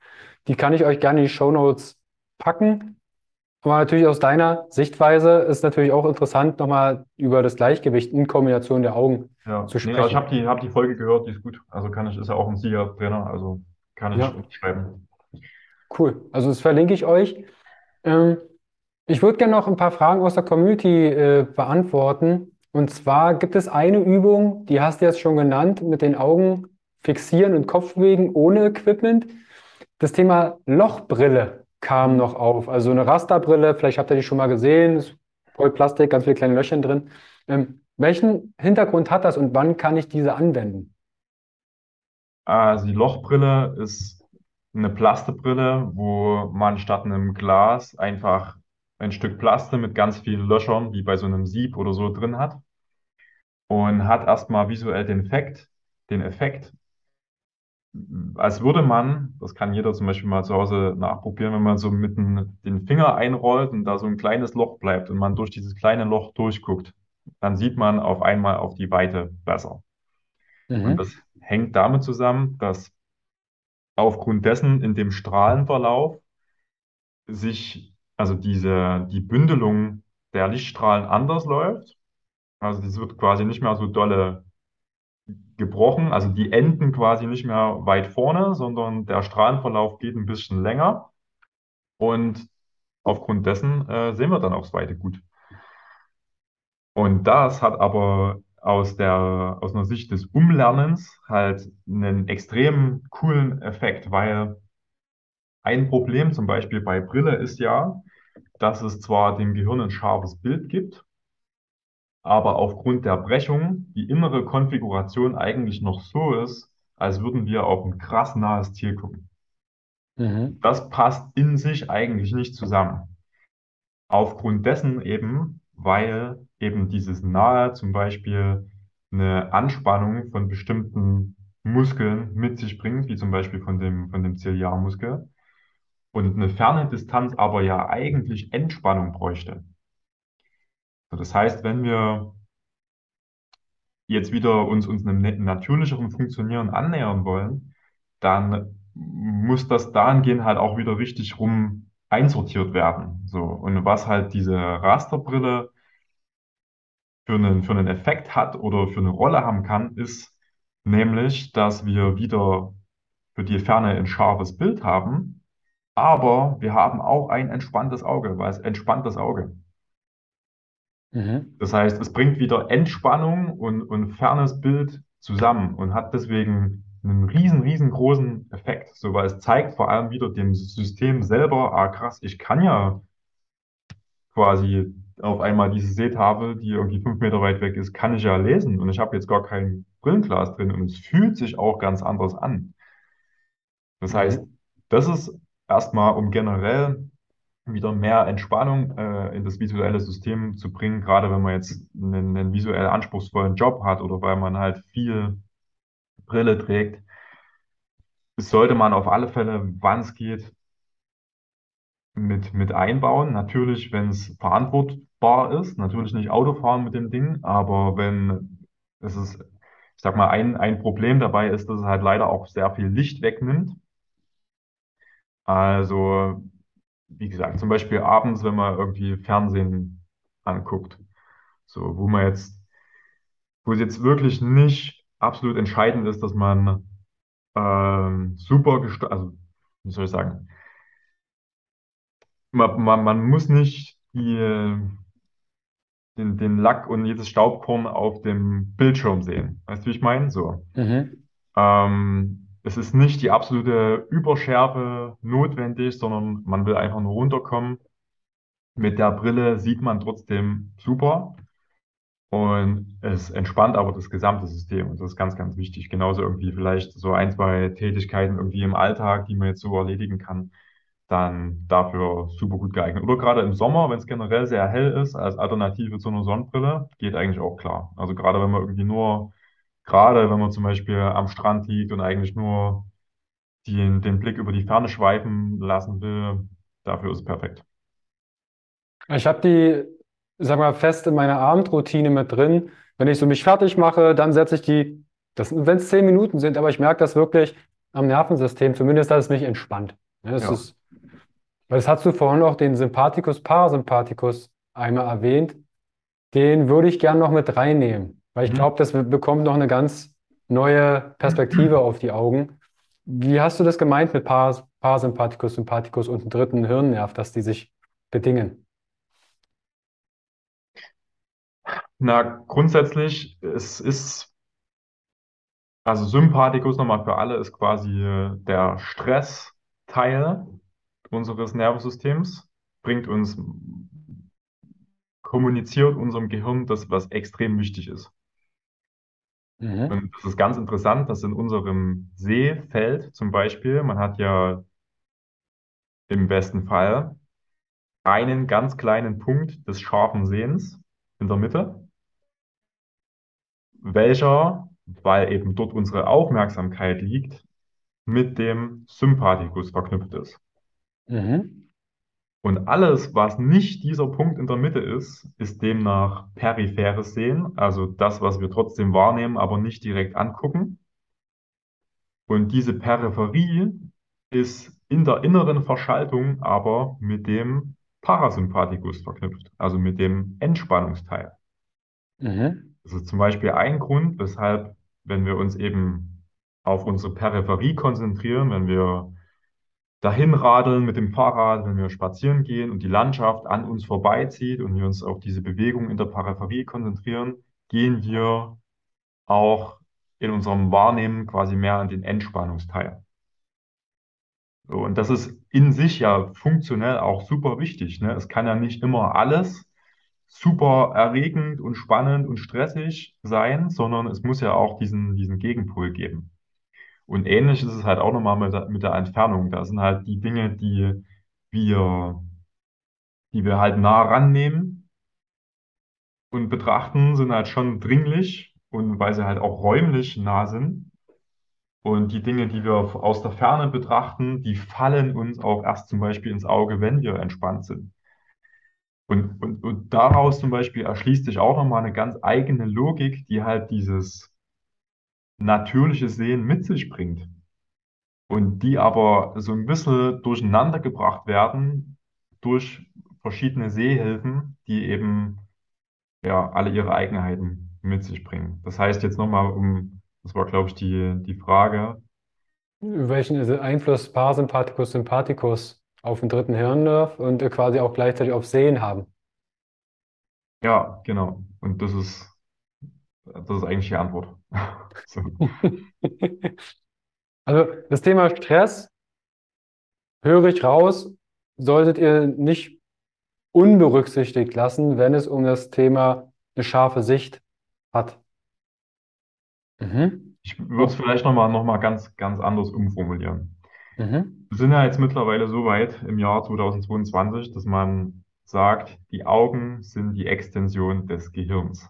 Die kann ich euch gerne in die Shownotes packen. Aber natürlich aus deiner Sichtweise ist natürlich auch interessant, nochmal über das Gleichgewicht in Kombination der Augen ja. zu Nee, also ich sprechen. habe die, hab die Folge gehört, die ist gut. Also kann ich, ist ja auch ein Siegertrainer, also kann ich Ja, unterschreiben. cool. Also das verlinke ich euch. Ähm, ich würde gerne noch ein paar Fragen aus der Community äh, beantworten. Und zwar gibt es eine Übung, die hast du jetzt schon genannt, mit den Augen fixieren und Kopf bewegen ohne Equipment. Das Thema Lochbrille kam noch auf. Also eine Rasterbrille, vielleicht habt ihr die schon mal gesehen, ist voll Plastik, ganz viele kleine Löchchen drin. Ähm, welchen Hintergrund hat das und wann kann ich diese anwenden? Also die Lochbrille ist eine Plastebrille, wo man statt einem Glas einfach ein Stück Plaste mit ganz vielen Löchern, wie bei so einem Sieb oder so drin hat und hat erstmal visuell den Effekt, den Effekt, als würde man, das kann jeder zum Beispiel mal zu Hause nachprobieren, wenn man so mit den, Finger einrollt und da so ein kleines Loch bleibt und man durch dieses kleine Loch durchguckt, dann sieht man auf einmal auf die Weite besser. Und das Mhm. hängt damit zusammen, dass aufgrund dessen in dem Strahlenverlauf sich, also diese, die Bündelung der Lichtstrahlen anders läuft. Also das wird quasi nicht mehr so dolle gebrochen, also die enden quasi nicht mehr weit vorne, sondern der Strahlenverlauf geht ein bisschen länger und aufgrund dessen äh, sehen wir dann aufs Weite gut. Und das hat aber aus der, aus einer Sicht des Umlernens halt einen extrem coolen Effekt, weil ein Problem zum Beispiel bei Brille ist ja, dass es zwar dem Gehirn ein scharfes Bild gibt, aber aufgrund der Brechung die innere Konfiguration eigentlich noch so ist, als würden wir auf ein krass nahes Ziel gucken. Mhm. Das passt in sich eigentlich nicht zusammen. Aufgrund dessen eben, weil eben dieses Nahe zum Beispiel eine Anspannung von bestimmten Muskeln mit sich bringt, wie zum Beispiel von dem, von dem Ziliarmuskel, und eine ferne Distanz aber ja eigentlich Entspannung bräuchte. Das heißt, wenn wir jetzt wieder uns, uns einem ne- natürlicheren Funktionieren annähern wollen, dann muss das dahingehend halt auch wieder richtig rum einsortiert werden. So. Und was halt diese Rasterbrille für einen, für einen Effekt hat oder für eine Rolle haben kann, ist nämlich, dass wir wieder für die Ferne ein scharfes Bild haben, aber wir haben auch ein entspanntes Auge, weil es entspannt das Auge. Mhm. Das heißt, es bringt wieder Entspannung und, und fernes Bild zusammen und hat deswegen einen riesen, riesengroßen Effekt. So, weil es zeigt vor allem wieder dem System selber, ah krass, ich kann ja quasi auf einmal diese Seetafel, die irgendwie fünf Meter weit weg ist, kann ich ja lesen und ich habe jetzt gar kein Brillenglas drin und es fühlt sich auch ganz anders an. Das heißt, das ist erstmal, um generell wieder mehr Entspannung äh, in das visuelle System zu bringen, gerade wenn man jetzt einen, einen visuell anspruchsvollen Job hat oder weil man halt viel Brille trägt, sollte man auf alle Fälle, wann es geht, mit, mit einbauen. Natürlich, wenn es verantwortbar ist, natürlich nicht Autofahren mit dem Ding, aber wenn es ist, ich sag mal, ein, ein Problem dabei ist, dass es halt leider auch sehr viel Licht wegnimmt. Also, wie gesagt, zum Beispiel abends, wenn man irgendwie Fernsehen anguckt, so, wo man jetzt, wo es jetzt wirklich nicht absolut entscheidend ist, dass man ähm, super, gest- also, wie soll ich sagen, man, man, man muss nicht die, den, den Lack und jedes Staubkorn auf dem Bildschirm sehen. Weißt du, wie ich meine? So. Mhm. Ähm, es ist nicht die absolute Überschärfe notwendig, sondern man will einfach nur runterkommen. Mit der Brille sieht man trotzdem super und es entspannt aber das gesamte System und das ist ganz, ganz wichtig. Genauso irgendwie vielleicht so ein, zwei Tätigkeiten irgendwie im Alltag, die man jetzt so erledigen kann, dann dafür super gut geeignet. Oder gerade im Sommer, wenn es generell sehr hell ist, als Alternative zu einer Sonnenbrille, geht eigentlich auch klar. Also gerade wenn man irgendwie nur, gerade wenn man zum Beispiel am Strand liegt und eigentlich nur den, den Blick über die Ferne schweifen lassen will, dafür ist es perfekt. Ich habe die, sag mal, fest in meiner Abendroutine mit drin. Wenn ich so mich fertig mache, dann setze ich die, das, wenn es zehn Minuten sind, aber ich merke das wirklich am Nervensystem, zumindest, dass es mich entspannt. Ja, es Ja. ist, weil das hast du vorhin auch den Sympathikus, Parasympathikus einmal erwähnt. Den würde ich gern noch mit reinnehmen, weil ich Mhm. glaube, das bekommt noch eine ganz neue Perspektive auf die Augen. Wie hast du das gemeint mit Paras Parasympathikus, Sympathikus und einem dritten Hirnnerv, dass die sich bedingen? Na, grundsätzlich, es ist, also Sympathikus nochmal für alle ist quasi äh, der Stressteil unseres Nervensystems, bringt uns, kommuniziert unserem Gehirn das, was extrem wichtig ist. Mhm. Und das ist ganz interessant, dass in unserem Sehfeld zum Beispiel, man hat ja im besten Fall einen ganz kleinen Punkt des scharfen Sehens in der Mitte, welcher, weil eben dort unsere Aufmerksamkeit liegt, mit dem Sympathikus verknüpft ist. Mhm. Und alles, was nicht dieser Punkt in der Mitte ist, ist demnach peripheres Sehen, also das, was wir trotzdem wahrnehmen, aber nicht direkt angucken. Und diese Peripherie ist in der inneren Verschaltung aber mit dem Parasympathikus verknüpft, also mit dem Entspannungsteil. Mhm. Das ist zum Beispiel ein Grund, weshalb wenn wir uns eben auf unsere Peripherie konzentrieren, wenn wir dahin radeln mit dem Fahrrad, wenn wir spazieren gehen und die Landschaft an uns vorbeizieht und wir uns auf diese Bewegung in der Peripherie konzentrieren, gehen wir auch in unserem Wahrnehmen quasi mehr an den Entspannungsteil. So, und das ist in sich ja funktionell auch super wichtig. Ne? Es kann ja nicht immer alles super erregend und spannend und stressig sein, sondern es muss ja auch diesen, diesen Gegenpol geben. Und ähnlich ist es halt auch nochmal mit der, mit der Entfernung. Da sind halt die Dinge, die wir, die wir halt nah rannehmen und betrachten, sind halt schon dringlich und weil sie halt auch räumlich nah sind. Und die Dinge, die wir aus der Ferne betrachten, die fallen uns auch erst zum Beispiel ins Auge, wenn wir entspannt sind. Und, und, und daraus zum Beispiel erschließt sich auch nochmal eine ganz eigene Logik, die halt dieses natürliche Sehen mit sich bringt. Und die aber so ein bisschen durcheinander gebracht werden durch verschiedene Sehhilfen, die eben ja alle ihre Eigenheiten mit sich bringen. Das heißt jetzt nochmal um, das war glaube ich die, die Frage. Welchen Einfluss Parasympathikus, Sympathikus auf den dritten Hirnnerv und quasi auch gleichzeitig auf Sehen haben? Ja, genau. Und das ist, das ist eigentlich die Antwort. So. Also das Thema Stress, höre ich raus, solltet ihr nicht unberücksichtigt lassen, wenn es um das Thema eine scharfe Sicht hat. Mhm. Ich würde es vielleicht nochmal noch mal ganz, ganz anders umformulieren. Mhm. Wir sind ja jetzt mittlerweile so weit im Jahr 2022, dass man sagt, die Augen sind die Extension des Gehirns.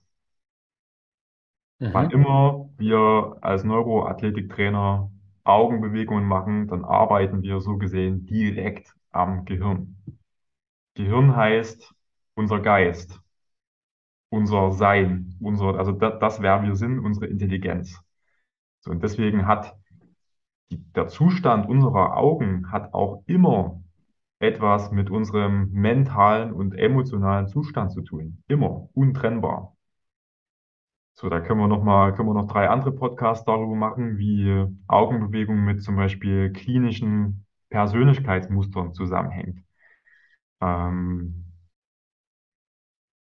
Wann Mhm. immer wir als Neuroathletiktrainer Augenbewegungen machen, dann arbeiten wir so gesehen direkt am Gehirn. Gehirn heißt unser Geist, unser Sein, unser, also das, das, wer wir sind, unsere Intelligenz. So, und deswegen hat die, der Zustand unserer Augen hat auch immer etwas mit unserem mentalen und emotionalen Zustand zu tun. Immer, untrennbar. So, da können wir noch mal, können wir noch drei andere Podcasts darüber machen, wie Augenbewegung mit zum Beispiel klinischen Persönlichkeitsmustern zusammenhängt. Ähm,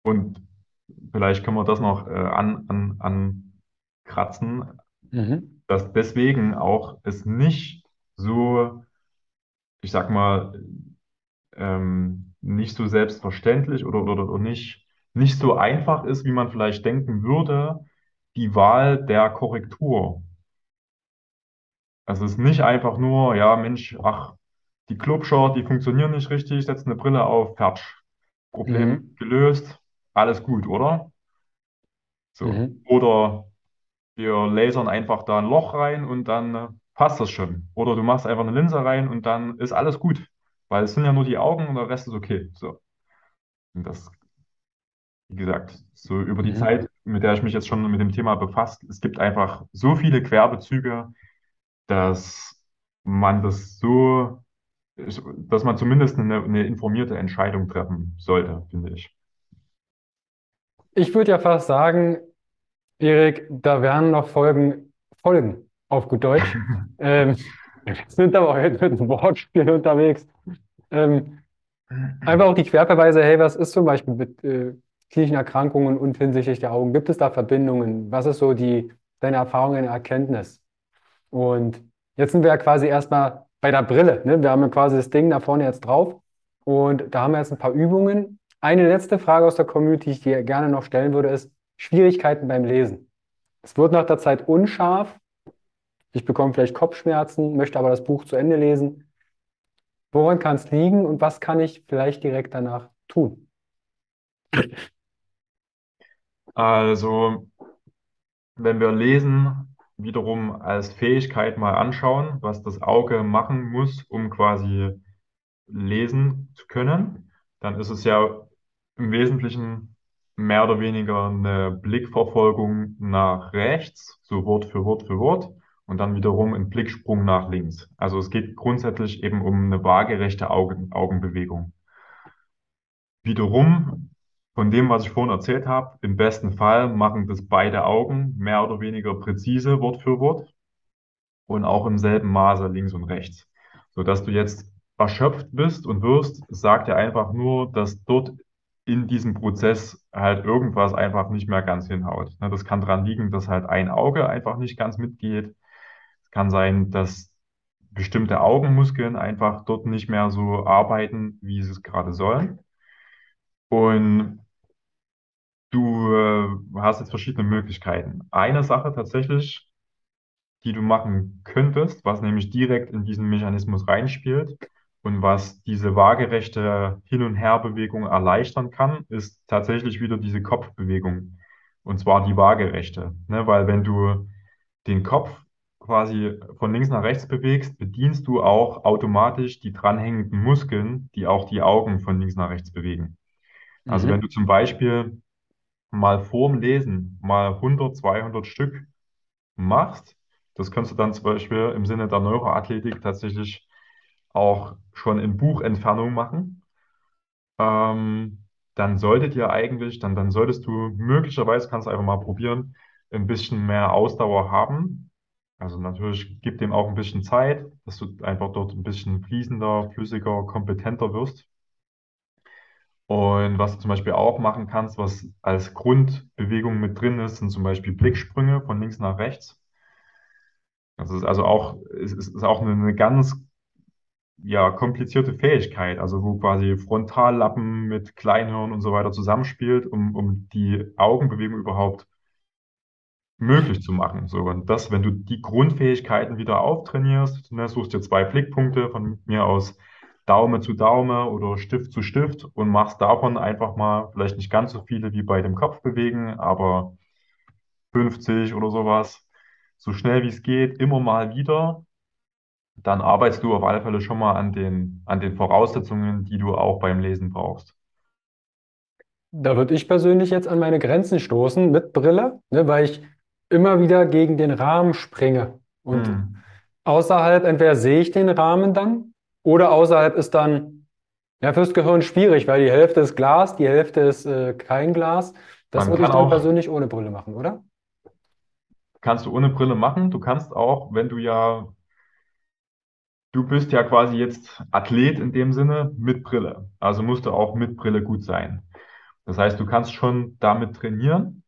und vielleicht können wir das noch äh, an, an, ankratzen, Mhm. dass deswegen auch es nicht so, ich sag mal, ähm, nicht so selbstverständlich oder, oder, oder nicht, nicht so einfach ist, wie man vielleicht denken würde, die Wahl der Korrektur. Also es ist nicht einfach nur, ja, Mensch, ach, die Clubshort, die funktionieren nicht richtig, setz eine Brille auf, fertig. Problem Mhm. gelöst, alles gut, oder? So. Mhm. Oder wir lasern einfach da ein Loch rein und dann passt das schon. Oder du machst einfach eine Linse rein und dann ist alles gut. Weil es sind ja nur die Augen und der Rest ist okay. So. Und das, wie gesagt, so über die Mhm. Zeit, mit der ich mich jetzt schon mit dem Thema befasst, es gibt einfach so viele Querbezüge, dass man das so, dass man zumindest eine, eine informierte Entscheidung treffen sollte, finde ich. Ich würde ja fast sagen, Erik, da werden noch Folgen folgen, auf gut Deutsch. Ähm, wir sind aber heute mit einem Wortspiel unterwegs. Ähm, einfach auch die Querverweise, hey, was ist zum Beispiel mit äh, klinischen Erkrankungen und hinsichtlich der Augen? Gibt es da Verbindungen? Was ist so die, deine Erfahrung, deine Erkenntnis? Und jetzt sind wir ja quasi erstmal bei der Brille. Ne? Wir haben ja quasi das Ding da vorne jetzt drauf. Und da haben wir jetzt ein paar Übungen. Eine letzte Frage aus der Community, die ich dir gerne noch stellen würde, ist Schwierigkeiten beim Lesen. Es wird nach der Zeit unscharf. Ich bekomme vielleicht Kopfschmerzen, möchte aber das Buch zu Ende lesen. Woran kann es liegen und was kann ich vielleicht direkt danach tun? Also, wenn wir lesen, wiederum als Fähigkeit mal anschauen, was das Auge machen muss, um quasi lesen zu können, dann ist es ja im Wesentlichen mehr oder weniger eine Blickverfolgung nach rechts, so Wort für Wort für Wort, und dann wiederum ein Blicksprung nach links. Also es geht grundsätzlich eben um eine waagerechte Augen Augenbewegung. Wiederum von dem, was ich vorhin erzählt habe, im besten Fall machen das beide Augen mehr oder weniger präzise Wort für Wort und auch im selben Maße links und rechts. Sodass du jetzt erschöpft bist und wirst, sagt er einfach nur, dass dort in diesem Prozess halt irgendwas einfach nicht mehr ganz hinhaut. Ne, das kann daran liegen, dass halt ein Auge einfach nicht ganz mitgeht. Es kann sein, dass bestimmte Augenmuskeln einfach dort nicht mehr so arbeiten, wie sie es gerade sollen. Und du äh, hast jetzt verschiedene Möglichkeiten. Eine Sache tatsächlich, die du machen könntest, was nämlich direkt in diesen Mechanismus reinspielt und was diese waagerechte Hin- und Herbewegung erleichtern kann, ist tatsächlich wieder diese Kopfbewegung. Und zwar die waagerechte. Ne? Weil wenn du den Kopf quasi von links nach rechts bewegst, bedienst du auch automatisch die dranhängenden Muskeln, die auch die Augen von links nach rechts bewegen. Also wenn Mhm. du zum Beispiel mal vorm Lesen mal 100, 200 Stück machst, das kannst du dann zum Beispiel im Sinne der Neuroathletik tatsächlich auch schon in Buchentfernung machen. Ähm, dann solltet ihr eigentlich, dann, dann solltest du möglicherweise, kannst du einfach mal probieren, ein bisschen mehr Ausdauer haben. Also natürlich gib dem auch ein bisschen Zeit, dass du einfach dort ein bisschen fließender, flüssiger, kompetenter wirst. Und was du zum Beispiel auch machen kannst, was als Grundbewegung mit drin ist, sind zum Beispiel Blicksprünge von links nach rechts. Das ist also auch, es ist, auch eine, eine ganz ja, komplizierte Fähigkeit, also wo quasi Frontallappen mit Kleinhirn und so weiter zusammenspielt, um, um die Augenbewegung überhaupt möglich zu machen. So, und das, wenn du die Grundfähigkeiten wieder auftrainierst, ne, suchst dir zwei Blickpunkte von mir aus Daumen zu Daumen oder Stift zu Stift und machst davon einfach mal vielleicht nicht ganz so viele wie bei dem Kopfbewegen, aber 50 oder sowas, so schnell wie es geht, immer mal wieder. Dann arbeitest du auf alle Fälle schon mal an den, an den Voraussetzungen, die du auch beim Lesen brauchst. Da würde ich persönlich jetzt an meine Grenzen stoßen mit Brille, ne, weil ich immer wieder gegen den Rahmen springe. Und Hm. außerhalb, entweder sehe ich den Rahmen dann oder außerhalb ist dann ja, fürs Gehirn schwierig, weil die Hälfte ist Glas, die Hälfte ist äh, kein Glas. Das Man würde ich dann auch persönlich ohne Brille machen, oder? kannst du ohne Brille machen. Du kannst auch, wenn du ja, du bist ja quasi jetzt Athlet in dem Sinne mit Brille. Also musst du auch mit Brille gut sein. Das heißt, du kannst schon damit trainieren.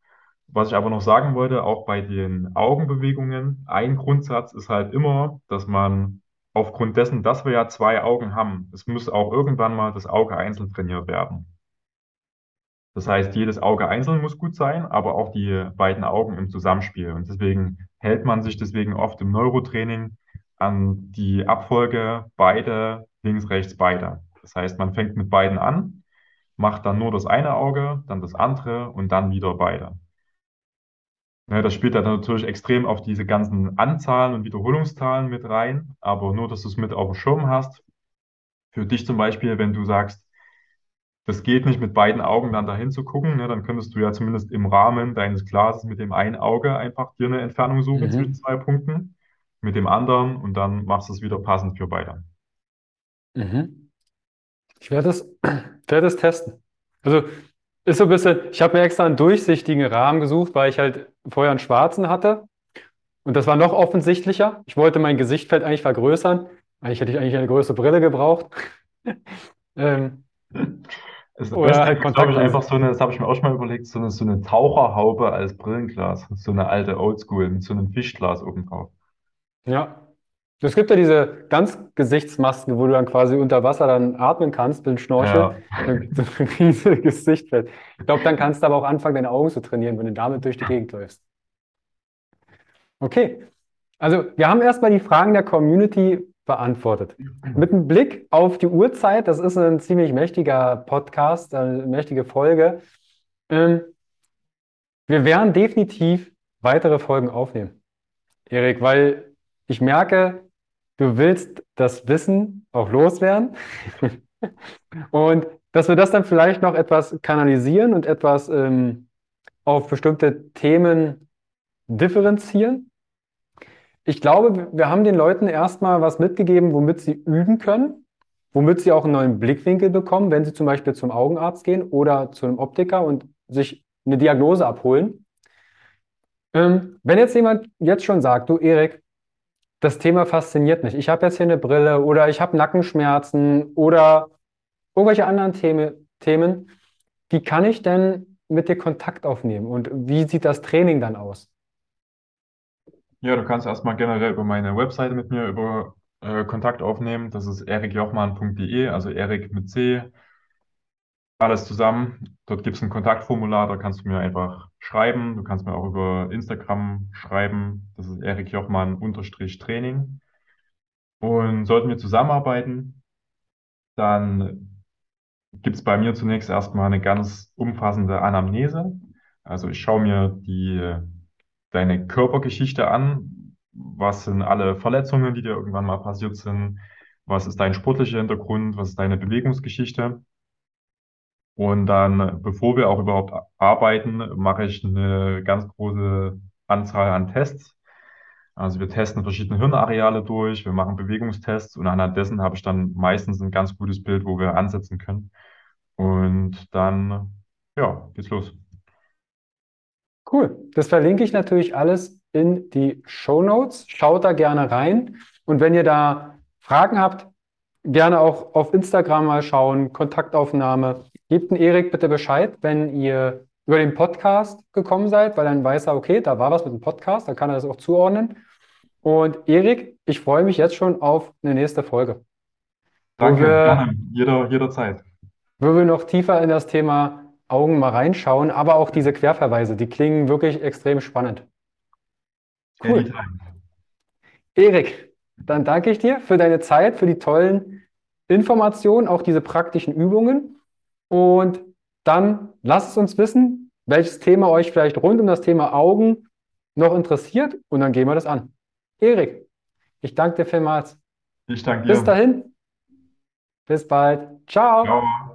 Was ich aber noch sagen wollte, auch bei den Augenbewegungen, ein Grundsatz ist halt immer, dass man aufgrund dessen, dass wir ja zwei Augen haben, es muss auch irgendwann mal das Auge einzeln trainiert werden. Das heißt, jedes Auge einzeln muss gut sein, aber auch die beiden Augen im Zusammenspiel. Und deswegen hält man sich deswegen oft im Neurotraining an die Abfolge beide, links, rechts, beide. Das heißt, man fängt mit beiden an, macht dann nur das eine Auge, dann das andere und dann wieder beide. Ja, das spielt dann natürlich extrem auf diese ganzen Anzahlen und Wiederholungszahlen mit rein, aber nur, dass du es mit auf dem Schirm hast. Für dich zum Beispiel, wenn du sagst, das geht nicht mit beiden Augen dann dahin zu gucken, ne, dann könntest du ja zumindest im Rahmen deines Glases mit dem einen Auge einfach dir eine Entfernung suchen zwischen Mhm. zwei Punkten, mit dem anderen und dann machst du es wieder passend für beide. Mhm. Ich werde es, werde es testen. Also ist so ein bisschen, ich habe mir extra einen durchsichtigen Rahmen gesucht, weil ich halt vorher einen schwarzen hatte. Und das war noch offensichtlicher. Ich wollte mein Gesichtfeld eigentlich vergrößern. Eigentlich hätte ich eigentlich eine größere Brille gebraucht. Ähm, Das oder Beste halt glaube ich, einfach so eine, das habe ich mir auch schon mal überlegt, so eine, so eine Taucherhaube als Brillenglas, so eine alte Oldschool mit so einem Fischglas oben drauf. Ja. Es gibt ja diese Ganzgesichtsmasken, wo du dann quasi unter Wasser dann atmen kannst, mit dem Schnorchel. Ja. Es ein riesiges Sichtfeld. Ich glaube, dann kannst du aber auch anfangen, deine Augen zu trainieren, wenn du damit durch die Gegend läufst. Okay. Also, wir haben erstmal die Fragen der Community beantwortet. Mit einem Blick auf die Uhrzeit, das ist ein ziemlich mächtiger Podcast, eine mächtige Folge. Ähm, wir werden definitiv weitere Folgen aufnehmen, Erik, weil ich merke, du willst das Wissen auch loswerden. Und dass wir das dann vielleicht noch etwas kanalisieren und etwas ähm, auf bestimmte Themen differenzieren. Ich glaube, wir haben den Leuten erstmal was mitgegeben, womit sie üben können. womit Sie auch einen neuen Blickwinkel bekommen, wenn Sie zum Beispiel zum Augenarzt gehen oder zu einem Optiker und sich eine Diagnose abholen. Ähm, wenn jetzt jemand jetzt schon sagt, du Erik, das Thema fasziniert mich, ich habe jetzt hier eine Brille oder ich habe Nackenschmerzen oder irgendwelche anderen Themen, Themen, wie kann ich denn mit dir Kontakt aufnehmen und wie sieht das Training dann aus? Ja, du kannst erstmal generell über meine Webseite mit mir über äh, Kontakt aufnehmen. Das ist erikjochmann.de, also Erik mit C, alles zusammen. Dort gibt es ein Kontaktformular, da kannst du mir einfach schreiben. Du kannst mir auch über Instagram schreiben. Das ist Erik Jochmann-Training. Und sollten wir zusammenarbeiten, dann gibt es bei mir zunächst erstmal eine ganz umfassende Anamnese. Also ich schaue mir die, deine Körpergeschichte an. Was sind alle Verletzungen, die dir irgendwann mal passiert sind? Was ist dein sportlicher Hintergrund? Was ist deine Bewegungsgeschichte? Und dann, bevor wir auch überhaupt arbeiten, mache ich eine ganz große Anzahl an Tests. Also wir testen verschiedene Hirnareale durch, wir machen Bewegungstests und anhand dessen habe ich dann meistens ein ganz gutes Bild, wo wir ansetzen können. Und dann, ja, geht's los. Cool. Das verlinke ich natürlich alles in die Show Notes. Schaut da gerne rein. Und wenn ihr da Fragen habt, gerne auch auf Instagram mal schauen, Kontaktaufnahme. Gebt den Erik bitte Bescheid, wenn ihr über den Podcast gekommen seid, weil dann weiß er, okay, da war was mit dem Podcast, dann kann er das auch zuordnen. Und Erik, ich freue mich jetzt schon auf eine nächste Folge. Danke, wir, jeder, jederzeit. Wo wir noch tiefer in das Thema Augen mal reinschauen, aber auch diese Querverweise, die klingen wirklich extrem spannend. Cool. Erik, dann danke ich dir für deine Zeit, für die tollen Informationen, auch diese praktischen Übungen. Und dann lasst es uns wissen, welches Thema euch vielleicht rund um das Thema Augen noch interessiert und dann gehen wir das an. Erik, ich danke dir vielmals. Ich danke dir. Bis dahin. Bis bald. Ciao. Ciao.